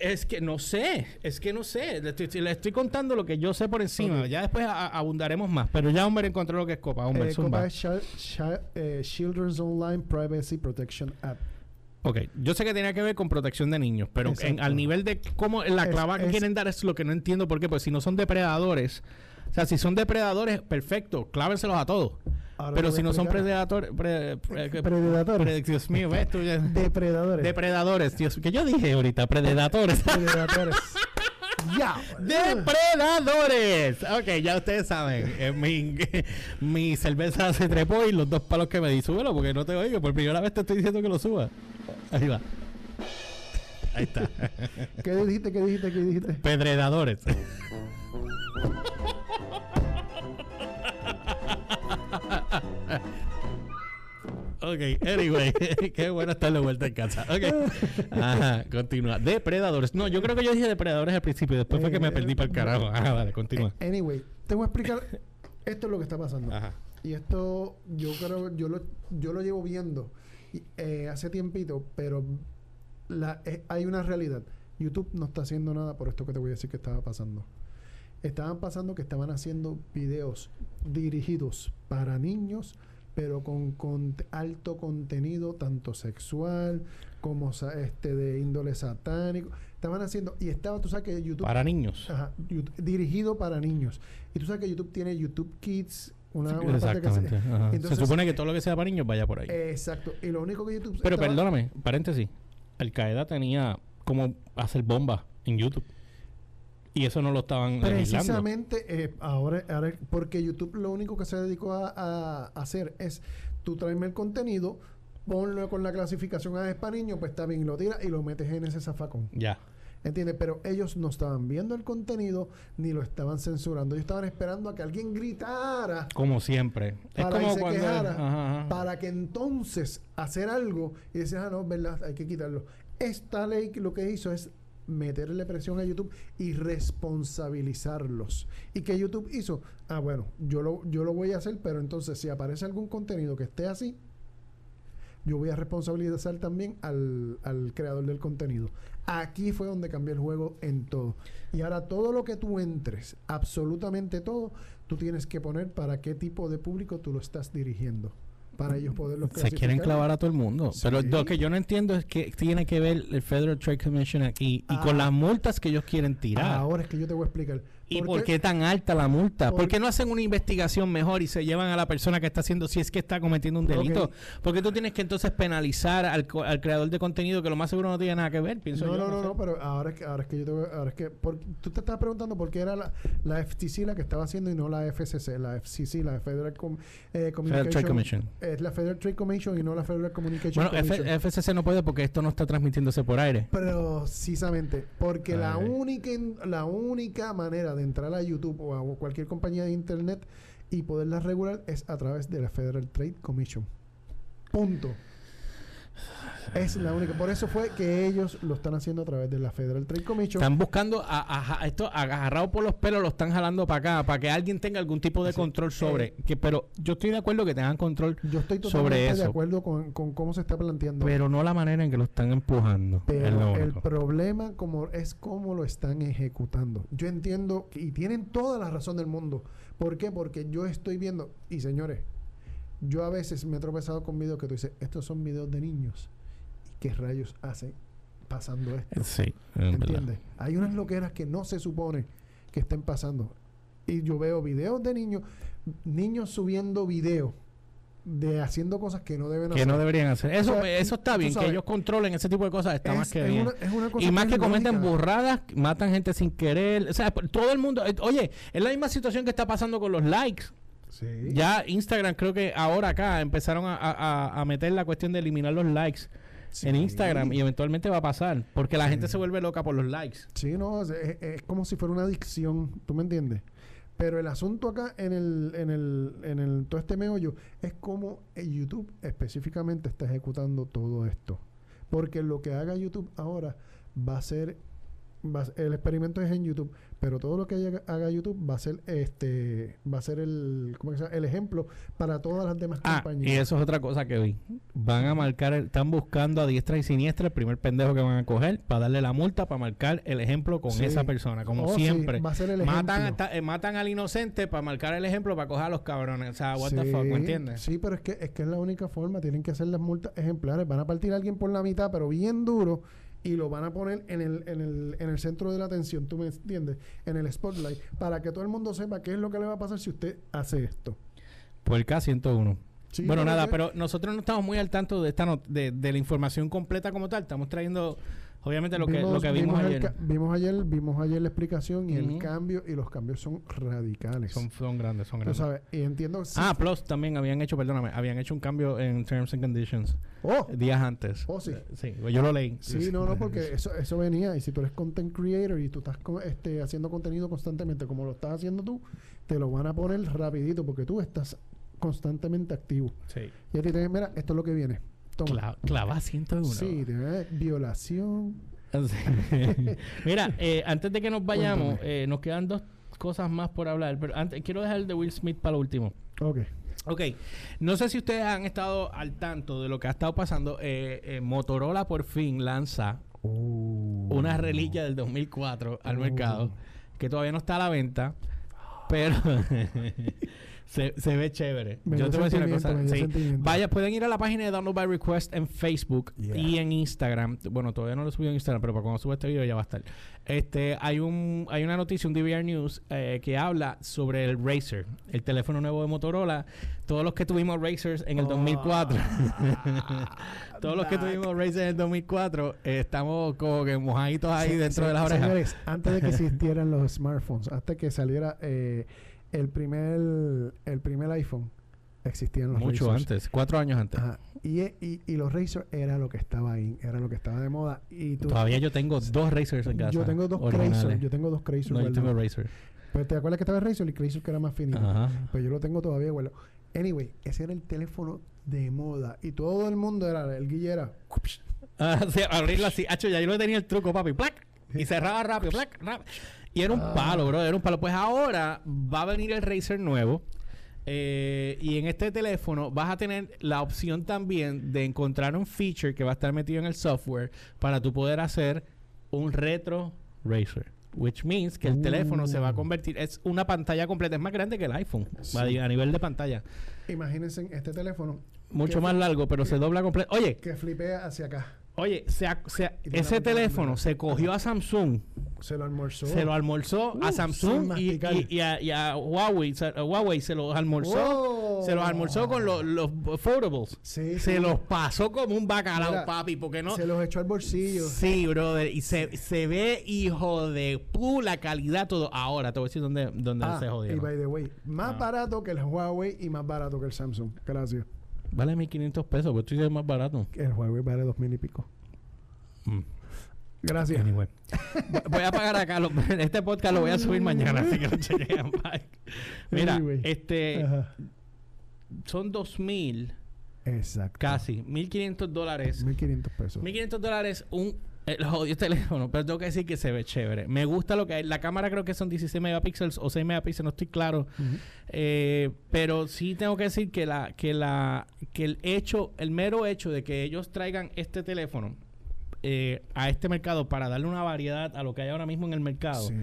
Es que no sé, es que no sé. Le estoy, le estoy contando lo que yo sé por encima. Ya después a- abundaremos más. Pero ya Humber encontró lo que es Copa. Humber, Eh. Copa es eh, Children's Online Privacy Protection App. Ok, yo sé que tenía que ver con protección de niños, pero en- al nivel de cómo la Es- clava que quieren dar es lo que no entiendo por qué. Pues si no son depredadores, o sea, si son depredadores, perfecto, clávenselos a todos. Ahora pero si no son predadores, pre- pre- [LAUGHS] que- Predatores. pre- Dios mío, ves tú ya- Depredadores. depredadores, Dios, que yo dije ahorita, predatores. [LAUGHS] Predatores. [LAUGHS] ya. ¡Depredadores! Ok, ya ustedes saben. eh, mi, mi cerveza se trepó y los dos palos que me di, súbelo porque no te oigo. Por primera vez te estoy diciendo que lo suba. Ahí va. Ahí está. ¿Qué dijiste? ¿Qué dijiste? ¿Qué dijiste? Pedredadores. Ok, anyway, [LAUGHS] qué bueno estar de vuelta en casa. Ok. Ajá, continúa. Depredadores. No, yo creo que yo dije depredadores al principio, después fue que me perdí para el carajo. Ajá, vale, continúa. Anyway, te voy a explicar. Esto es lo que está pasando. Ajá. Y esto yo creo, yo lo, yo lo llevo viendo eh, hace tiempito, pero la, eh, hay una realidad. YouTube no está haciendo nada por esto que te voy a decir que estaba pasando. Estaban pasando que estaban haciendo videos dirigidos para niños, pero con, con alto contenido, tanto sexual como este de índole satánico. Estaban haciendo, y estaba, tú sabes que YouTube Para niños. Ajá, dirigido para niños. Y tú sabes que YouTube tiene YouTube Kids, una, una parte que se-. [LAUGHS] Entonces, Se supone que todo lo que sea para niños vaya por ahí. Exacto. Y lo único que YouTube. Pero estaba- perdóname, paréntesis. Al Qaeda tenía como hacer bombas en YouTube. Y eso no lo estaban. Precisamente eh, ahora, ahora, porque YouTube lo único que se dedicó a, a hacer es tú traerme el contenido, ponlo con la clasificación a niños, pues está bien, lo tiras y lo metes en ese zafacón. Ya. ¿Entiendes? Pero ellos no estaban viendo el contenido ni lo estaban censurando. Ellos estaban esperando a que alguien gritara Como siempre. Es para que como se cuando. quejara, Ajá, ajá. para que entonces hacer algo y decir, ah, no, verdad, hay que quitarlo. Esta ley que lo que hizo es meterle presión a YouTube y responsabilizarlos. ¿Y que YouTube hizo? Ah, bueno, yo lo, yo lo voy a hacer, pero entonces si aparece algún contenido que esté así, yo voy a responsabilizar también al, al creador del contenido. Aquí fue donde cambió el juego en todo. Y ahora todo lo que tú entres, absolutamente todo, tú tienes que poner para qué tipo de público tú lo estás dirigiendo. Para ellos poderlo Se quieren clavar a todo el mundo. Pero lo que yo no entiendo es que tiene que ver el Federal Trade Commission aquí y con Ah. las multas que ellos quieren tirar. Ahora es que yo te voy a explicar. ¿Y por qué tan alta la multa? ¿Por, Por- qué no hacen una investigación mejor y se llevan a la persona que está haciendo, si es que está cometiendo un delito? Ok. Porque tú tienes que entonces penalizar al, al creador de contenido que lo más seguro no tiene nada que ver, pienso No, yo. no, no, no, pero ahora es que, ahora es que yo te voy, ahora es que por- tú te estás preguntando por qué era la, la FTC la que estaba haciendo y no la FCC, la FCC, la Federal Com- eh. Trade Commission. Es la Federal Trade Commission y no la Federal Communication Bueno, F- Commission. FCC no puede porque esto no está transmitiéndose por aire. Precisamente, porque la única la única manera de entrar a YouTube o a cualquier compañía de internet y poderla regular es a través de la Federal Trade Commission. Punto. Es la única. Por eso fue que ellos lo están haciendo a través de la Federal Trade Commission. Están buscando a, a- esto agarrado por los pelos, lo están jalando para acá, para que alguien tenga algún tipo de Sí. control sobre. Eh, que Pero yo estoy de acuerdo que tengan control, Yo estoy sobre totalmente de eso. acuerdo con, con cómo se está planteando. pero no la manera en que lo están empujando. es Pero el problema como es cómo lo están ejecutando. Yo entiendo y tienen toda la razón del mundo. ¿Por qué? Porque yo estoy viendo y señores, yo a veces me he tropezado con videos que tú dices, estos son videos de niños. ¿Y qué rayos hacen pasando esto? Sí. ¿Entiendes? Hay unas loqueras que no se supone que estén pasando. Y yo veo videos de niños, niños subiendo videos de haciendo cosas que no deben Que hacer. no deberían hacer. Eso, O sea, eso está bien, que ellos controlen ese tipo de cosas, está Es- más que es bien. una- es una cosa Y más que es cometen burradas, matan gente sin querer. O sea, todo el mundo. eh, Oye, es la misma situación que está pasando con los likes. Sí. Ya Instagram, creo que ahora acá empezaron a, a- a meter la cuestión de eliminar los likes en. Instagram y eventualmente va a pasar. Porque la Sí. gente se vuelve loca por los likes. Sí, no, es, es- como si fuera una adicción, ¿tú me entiendes? Pero el asunto acá en el, en el, en el, todo este meollo es cómo eh, YouTube específicamente está ejecutando todo esto. Porque lo que haga YouTube ahora va a ser, va el experimento es en YouTube, pero todo lo que haga, haga YouTube va a ser este, va a ser el, ¿cómo se llama? el ejemplo para todas las demás Ah, compañías. y eso es otra cosa que vi. Van a marcar, el- están buscando a diestra y siniestra el primer pendejo que van a coger para darle la multa, para marcar el ejemplo con Sí. esa persona, como Oh, sí, siempre. va a ser el Matan, eh, matan al inocente para marcar el ejemplo para coger a los cabrones. O sea, what the fuck, ¿me entiendes? Sí, pero es que, es que es la única forma. Tienen que hacer las multas ejemplares. Van a partir a alguien por la mitad, pero bien duro, y lo van a poner en el, en el, en el centro de la atención, ¿tú me entiendes? En el spotlight, para que todo el mundo sepa qué es lo que le va a pasar si usted hace esto. Por el K101. Sí, bueno, nada, que- pero nosotros no estamos muy al tanto de esta not- de, de la información completa como tal. Estamos trayendo, obviamente, lo que, lo que vimos, ayer. ca- vimos ayer. Vimos ayer la explicación y el cambio, y los cambios son radicales. Son, son grandes, son Tú grandes. sabes, y entiendo... Ah, Plus también habían hecho, perdóname, habían hecho un cambio en Terms and Conditions oh, días antes. Oh, sí. Eh, Sí, yo lo leí. Sí, no, no, porque [LAUGHS] eso, eso venía. Y si tú eres content creator y tú estás co- este, haciendo contenido constantemente, como lo estás haciendo tú, te lo van a poner rapidito porque tú estás constantemente activo. Sí. Y a ti te dicen, mira, esto es lo que viene. Cla- clava 101. Sí, eh, violación. [LAUGHS] Mira, eh, antes de que nos vayamos, eh, nos quedan dos cosas más por hablar. Pero antes, quiero dejar el de Will Smith para lo último. Ok. Ok, no sé si ustedes han estado al tanto de lo que ha estado pasando. Eh, Motorola por fin lanza una reliquia del 2004 al Uh. mercado que todavía no está a la venta, pero [LAUGHS] [LAUGHS] se, se ve chévere. Me Yo te voy a decir una cosa. sí. Vaya, pueden ir a la página de Download by Request en Facebook Yeah. y en Instagram. Bueno, todavía no lo he subido en Instagram, pero para cuando suba este video ya va a estar. Este, hay un, hay una noticia, un DVR News, eh, que habla sobre el Razer, el teléfono nuevo de Motorola. Todos los que tuvimos Razers en el Oh. 2004. [LAUGHS] Todos los que tuvimos Razer en el 2004 eh, estamos como que mojaditos ahí dentro de las orejas. Señores, antes de que existieran los smartphones, hasta que saliera eh, el primer el primer iPhone, existían los Mucho antes, cuatro años antes. Ajá. Y, y, y los Razer era lo que estaba ahí, era lo que estaba de moda. Y tú, Todavía yo tengo dos Razers en casa. yo tengo dos. Razer, yo tengo dos Razer. No, yo tengo. Razer. Pero te acuerdas que estaba el Razer y el Razer que era más finito. Ajá. Pues yo lo tengo todavía, bueno. Anyway, ese era el teléfono de moda. Y todo el mundo era, el guille era. [LAUGHS] Ah, sí, abrirlo así. Hacho, ya yo lo tenía el truco, papi. ¡Plac! Y cerraba rápido. ¡Plac! rápido. Y era un Ah. palo, bro. Era un palo. Pues ahora va a venir el Razer nuevo. eh, y en este teléfono vas a tener la opción también de encontrar un feature que va a estar metido en el software para tú poder hacer un retro Razer. Which means que el teléfono se va a Uh. convertir. Es una pantalla completa. Es más grande que el iPhone. Sí. A, a nivel de pantalla. Imagínense este teléfono Mucho ¿Qué más largo, pero se dobla completo. Oye, que flipea hacia acá. Oye, se se- Y ese teléfono se cogió a Samsung, Se lo almorzó. se lo almorzó Uh, a sin Samsung y, y- y a, y a Huawei, se, a Huawei se los almorzó, ¡Oh! se los almorzó con los, los foldables. Sí, se sí. los pasó como un bacalao, Mira, papi, porque no. Se los echó al bolsillo. Sí, brother, y se, se ve hijo de pu la calidad todo. Ahora te voy a decir dónde, dónde Ah, se y jodieron. by the way, más Ah. barato que el Huawei y más barato que el Samsung. Gracias. Vale 1500 pesos, pero estoy más barato. El Huawei vale dos mil y pico. Mm. Gracias. Anyway. [LAUGHS] Voy- a pagar acá. lo- este podcast lo voy a subir mañana, así que lo chequean. Mira, Anyway. este Ajá. son 2000 Exacto. Casi. 1.500 dólares. 1500 pesos. 1.500 dólares un el jodido [LAUGHS] teléfono, pero tengo que decir que se ve chévere. Me gusta lo que hay. La cámara creo que son 16 megapíxeles o 6 megapíxeles, no estoy claro. Eh, pero sí tengo que decir que la que la que el hecho, el mero hecho de que ellos traigan este teléfono eh, a este mercado para darle una variedad a lo que hay ahora mismo en el mercado Sí.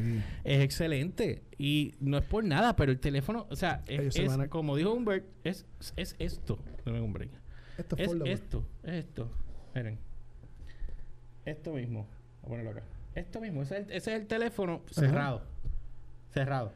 es excelente y no es por nada, pero el teléfono, o sea, es, a- como dijo Humbert, es es esto, no Humbert. Esto es Es esto, es esto. Miren. Esto mismo. Voy a ponerlo acá. Esto mismo. Ese es el, ese es el teléfono cerrado. Cerrado.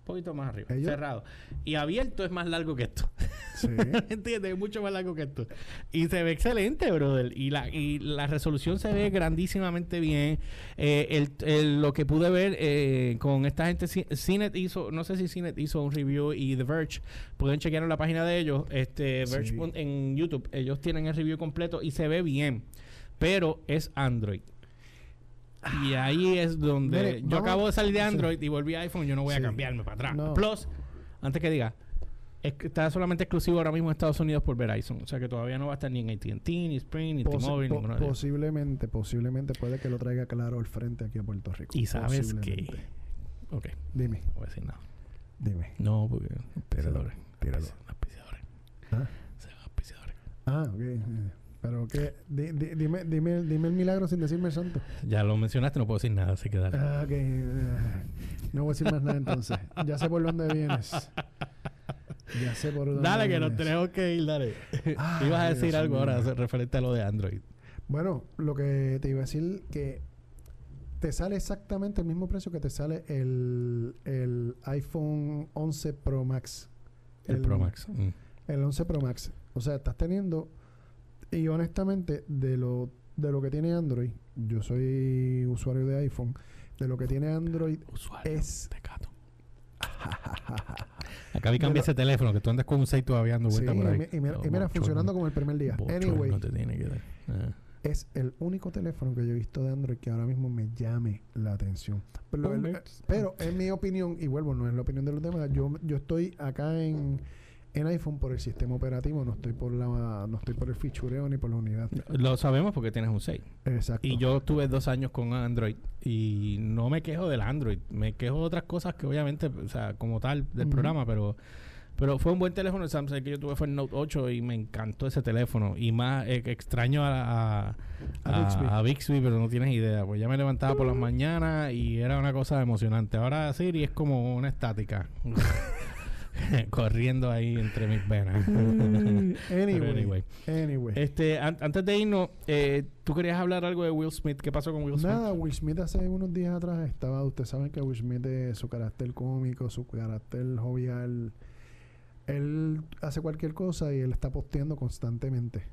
Un poquito más arriba. Ellos- Cerrado. Y abierto es más largo que esto. Sí. [LAUGHS] ¿Entiendes? Es mucho más largo que esto. Y se ve excelente, brother. Y la, y la resolución se ve grandísimamente bien. Eh, el, el- lo que pude ver eh, con esta gente, C- CNET hizo, no sé si CNET hizo un review y The Verge, pueden chequear en la página de ellos, este. Verge en YouTube. Ellos tienen el review completo y se ve bien. Pero es Android. Y ahí es donde Ah. Mire, yo vamos- acabo de salir de sí. Android y volví a iPhone. Yo no voy Sí. a cambiarme para atrás. No. Plus, antes que diga, es que está solamente exclusivo ahora mismo en Estados Unidos por Verizon. O sea que todavía no va a estar ni en AT&T, ni Sprint, ni T-Mobile, po- ellos. posiblemente, posiblemente puede que lo traiga claro al frente aquí a Puerto Rico. Y sabes que... Ok, Dime, no voy a decir nada. dime. No, porque... Tíralo. Auspiciadores. Ah, Se auspiciadores. ah, ok. Pero que, di- di- dime, dime, dime el milagro sin decirme el santo. Ya lo mencionaste, no puedo decir nada, así que dale. Ah, ok. eh, No voy a decir más nada entonces. Ya sé por dónde vienes. Ya sé por dónde Dale, que nos tenemos que ir, dale. Ay, [LAUGHS] Ibas a Dios decir algo mío. ahora referente a lo de Android. Bueno, lo que te iba a decir que te sale exactamente el mismo precio que te sale el, el iPhone 11 Pro Max. El, Pro Max. Mm. El 11 Pro Max. O sea, estás teniendo... Y honestamente, de lo, de lo que tiene Android, yo soy usuario de iPhone, de lo que tiene Android Usuario. es... Tecato. [LAUGHS] Acá vi cambiar ese teléfono, que tú andas con un 6 todavía dando vuelta por ahí. y mira, y funcionando como el primer día. Anyway, te tiene que dar. Ah. es el único teléfono que yo he visto de Android que ahora mismo me llame la atención. Pero, el- pero en mi opinión, y vuelvo, no es la opinión de los demás, yo, yo estoy acá en, en iPhone por el sistema operativo, no estoy por la no estoy por el fichureo ni por la unidad. Lo sabemos porque tienes un 6. Exacto. Y yo tuve dos años con Android y no me quejo del Android. Me quejo de otras cosas que obviamente, o sea, como tal del programa, pero pero fue un buen teléfono. El Samsung que yo tuve fue el Note 8 y me encantó ese teléfono. Y más eh, extraño a, a, A a- Bixby. a Bixby, pero no tienes idea. Pues ya me levantaba por las mañanas y era una cosa emocionante. Ahora Siri es como una estática. [LAUGHS] [LAUGHS] Corriendo ahí entre mis venas. [LAUGHS] Mm, anyway, anyway. anyway. Este, an- antes de irnos, eh, tú querías hablar algo de Will Smith. ¿Qué pasó con Will Smith? Nada, Will Smith hace unos días atrás estaba, ustedes saben que Will Smith es su carácter cómico, su carácter jovial. Él hace cualquier cosa y él está posteando constantemente.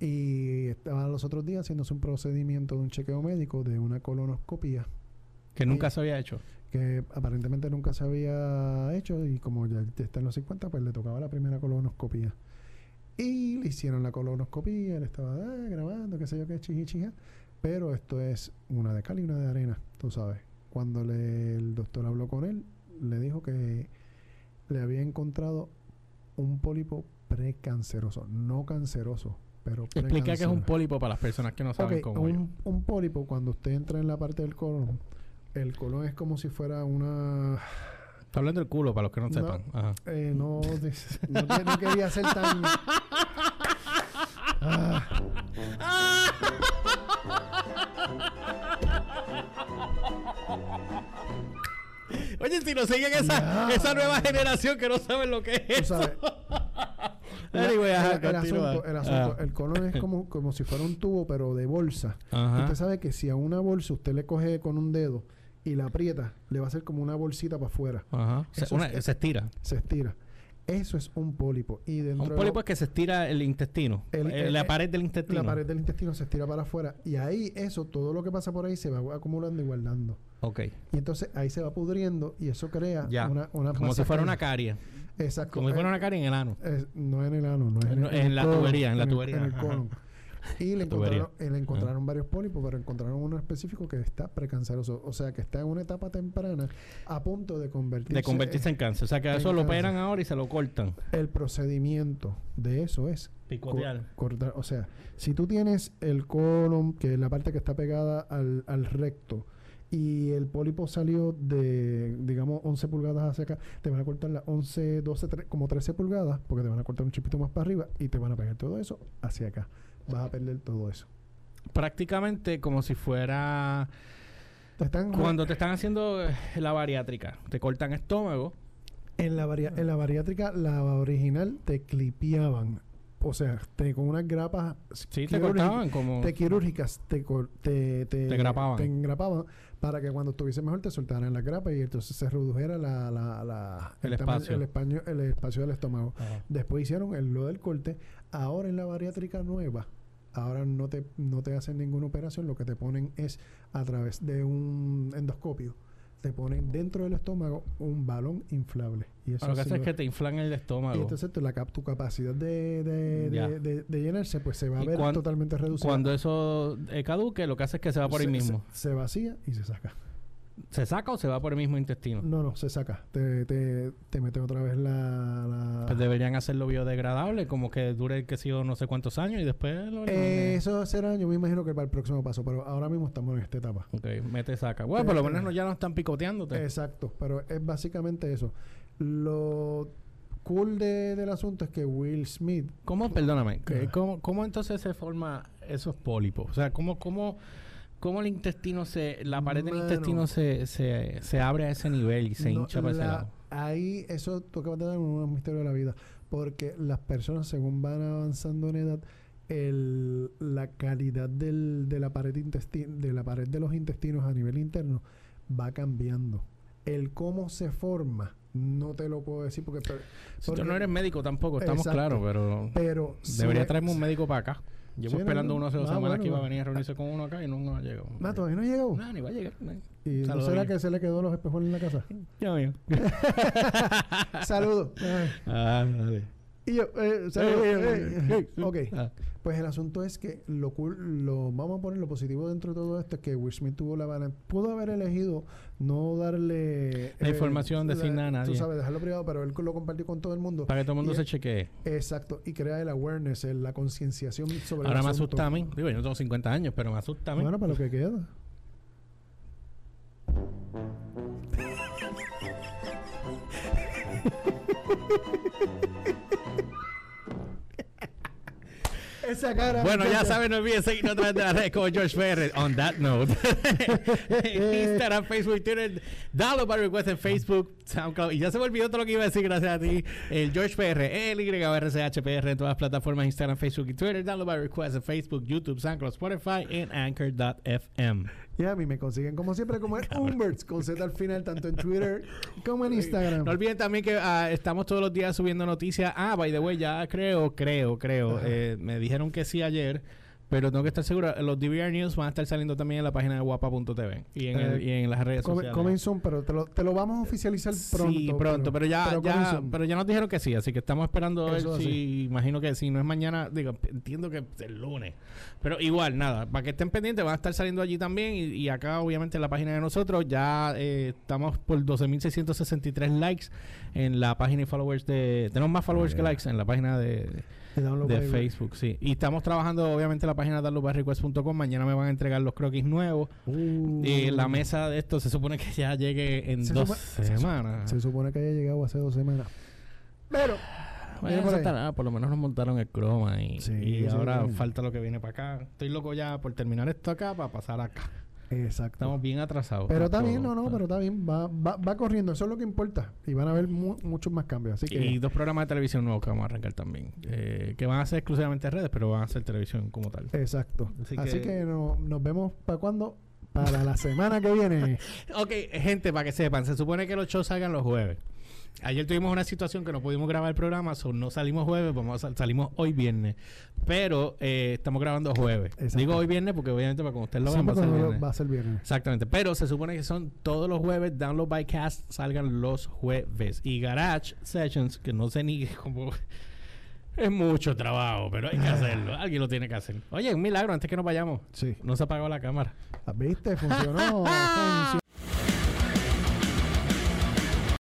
Y estaba los otros días haciéndose un procedimiento de un chequeo médico de una colonoscopia Que nunca y- se había hecho. Que aparentemente nunca se había hecho y como ya está en los 50 pues le tocaba la primera colonoscopia. Y le hicieron la colonoscopia, él estaba ah, grabando, qué sé yo qué, chiji, chija. Pero esto es una de cal y una de arena, tú sabes. Cuando le- el doctor habló con él, le dijo que le había encontrado un pólipo precanceroso, no canceroso, pero Explica que es un pólipo para las personas que no saben cómo. yo. un, un pólipo, cuando usted entra en la parte del colon, el colon es como si fuera una... Está hablando del culo para los que no, No. sepan. Ajá. eh, no, no, no quería ser tan... Ah, Oye, si nos siguen esa, esa nueva generación que no saben lo que es. tú sabes. Anyway, el, ajá, el continúa. asunto, el asunto, Ah. el colon es como, como si fuera un tubo, pero de bolsa. Ajá. Usted sabe que si a una bolsa usted le coge con un dedo y la aprieta, le va a hacer como una bolsita para afuera. Ajá. Se, Eso una- es- se estira. Se estira. Eso es un pólipo. Y dentro Un de pólipo lo- es que se estira el intestino. El- Eh, el- la eh, pared del intestino. la pared del intestino se estira para afuera. Y ahí eso, todo lo que pasa por ahí se va acumulando y guardando. Ok. Y entonces ahí se va pudriendo y eso crea Ya. una, una Como si fuera una caria. carie. Exacto. Como si Eh, fuera una carie en el ano. es- no en el ano, no es en, el- en el la tubería, en la tubería, En el colon. Y le [LAUGHS] encontraron, eh, le encontraron varios pólipos, pero encontraron uno específico que está precanceroso. O sea, que está en una etapa temprana a punto de convertirse... De convertirse en cáncer. O sea, que eso lo cáncer. operan ahora y se lo cortan. El procedimiento de eso es Picotear. co- cortar. O sea, si tú tienes el colon, que es la parte que está pegada al, al recto, y el pólipo salió de, digamos, 11 pulgadas hacia acá, te van a cortar las 11, 12, tre- como 13 pulgadas, porque te van a cortar un chipito más para arriba y te van a pegar todo eso hacia acá. Vas a perder todo eso. Prácticamente como si fuera Te están cuando te están haciendo eh, la bariátrica. Te cortan estómago. En la, varia- en la bariátrica, la original, te clipeaban. O sea, te, con unas grapas Sí, te quirúrgicas- cortaban como... te quirúrgicas, te, cor- te, te, Te grapaban. te engrapaban para que cuando estuviese mejor te soltaran las grapas y entonces se redujera la, la, la- El espacio. el, españo- el espacio del estómago. Ajá. Después hicieron el lo del corte. Ahora en la bariátrica nueva, ahora no te, no te hacen ninguna operación. Lo que te ponen es a través de un endoscopio. Te ponen dentro del estómago un balón inflable. Y eso Lo que hace es que te inflan el y estómago. entonces tu, la, cap- tu capacidad de, de, Ya. de, de- de llenarse pues se va a Y ver cuan- totalmente reducida. Cuando eso eh, caduque, lo que hace es que se va por ahí se, mismo. Se, se vacía y se saca. ¿Se saca o se va por el mismo intestino? No, no, se saca. Te, te, te mete otra vez la... la- Pues deberían hacerlo biodegradable, como que dure, que sé yo, no sé cuántos años y después lo Eh, eso será, yo me imagino que para el próximo paso, pero ahora mismo estamos en esta etapa. Ok, mete, saca. Bueno, por lo Eh, menos no- ya no están picoteándote. Exacto, pero es básicamente eso. Lo cool de- del asunto es que Will Smith ¿Cómo, perdóname. ¿cómo, cómo entonces se forma esos pólipos? O sea, ¿cómo, cómo, cómo el intestino se, la pared del intestino se, se, se abre a ese nivel y se No, hincha para ese la- lado? Ahí, eso de dar un misterio de la vida. Porque las personas, según van avanzando en edad, el, la calidad del, de la pared intestin de la pared de los intestinos a nivel interno va cambiando. El cómo se forma, no te lo puedo decir porque, Si tú no eres médico tampoco, estamos Exacto. claros, pero pero debería me- traerme un médico para acá. Llevo Sí, esperando no, uno hace dos ah, semanas bueno, que iba a no. venir a reunirse con uno acá y no, no ha llegado. Ah, todavía no ha llegado. No, ni va a llegar. no. ¿Y no Saludos, será Guille. que se le quedó los espejuelos en la casa? Ya mío. [LAUGHS] Saludos. [LAUGHS] Ah, dale. Y yo, eh, saludos. Eh, Eh, eh, eh, ok. ah. Pues el asunto es que lo cool, lo vamos a poner lo positivo dentro de todo esto es que Will Smith tuvo la bala- pudo haber elegido no darle La información, decir nada a nadie. Tú sabes, dejarlo privado, pero él lo compartió con todo el mundo. Para que todo el mundo Y- se chequee. Exacto, y crea el awareness, el- la concienciación sobre Ahora el me asusta a mí. Digo, yo no tengo 50 años, pero me asusta a mí. Bueno, para lo que queda. [LAUGHS] Esa cara. Bueno, ya saben, no olviden seguirnos a través de las redes como George Ferrer. On that note. [LAUGHS] [LAUGHS] Instagram, Facebook, Twitter. Download by request en Facebook, SoundCloud. Y ya se me olvidó todo lo que iba a decir gracias a ti. El George PR, el YRCHPR en todas las plataformas Instagram, Facebook y Twitter. Download by request en Facebook, YouTube, SoundCloud, Spotify en Anchor.fm. Y a mí me consiguen como siempre como el Umberts con Z al final, tanto en Twitter como en Instagram. No olviden también que ah, estamos todos los días subiendo noticias. Ah, by the way, ya creo, creo, creo. Eh, me dijeron que sí ayer, pero tengo que estar seguro. Los DVR News van a estar saliendo también en la página de guapa.tv y, en el- Eh, y en las redes Come- sociales. Coming soon, pero te lo, te lo vamos a oficializar pronto. sí, pronto, pero, ya, pero ya, pero nos dijeron que sí, así que estamos esperando a ver Eso si, imagino que si no es mañana, digo, entiendo que es el lunes, pero igual, nada, para que estén pendientes, van a estar saliendo allí también y, y acá obviamente en la página de nosotros ya eh, estamos por 12.663 likes en la página y followers de, tenemos más followers que Yeah. likes en la página de, [LAUGHS] de Facebook, sí, y estamos trabajando obviamente en la página de downloadbyrequest.com, mañana me van a entregar los croquis nuevos Uh, y la mesa de esto se supone que ya llegue en Se dos supo- semanas. Se supone que haya llegado hace dos semanas. Pero, Bueno, por lo menos nos montaron el croma y, Sí, y ahora falta lo que viene para acá. Estoy loco ya por terminar esto acá para pasar acá. Exacto. Estamos bien atrasados. pero está bien, no, no, pero está bien. Va, va, va corriendo, eso es lo que importa. Y van a haber mu- muchos más cambios. Así que, Y dos programas de televisión nuevos que vamos a arrancar también. eh, que van a ser exclusivamente redes, pero van a ser televisión como tal. exacto. Así que, no- nos vemos para cuando. Para la semana que viene. [LAUGHS] Ok, gente, para que sepan, se supone que los shows salgan los jueves. Ayer tuvimos una situación que no pudimos grabar el programa, so no salimos jueves, vamos a sal- salimos hoy viernes. Pero eh, estamos grabando jueves. Digo hoy viernes porque obviamente para cuando ustedes lo vean va a ser viernes. va a ser viernes. Exactamente, pero se supone que son todos los jueves, Download by Cast salgan los jueves. Y Garage Sessions, que no sé ni [LAUGHS] cómo. Es mucho trabajo, pero hay que [SIGHS] hacerlo. Alguien lo tiene que hacer. Oye, un milagro antes que nos vayamos. Sí. No se apagó la cámara. ¿Viste? Funcionó. [LAUGHS] funcionó.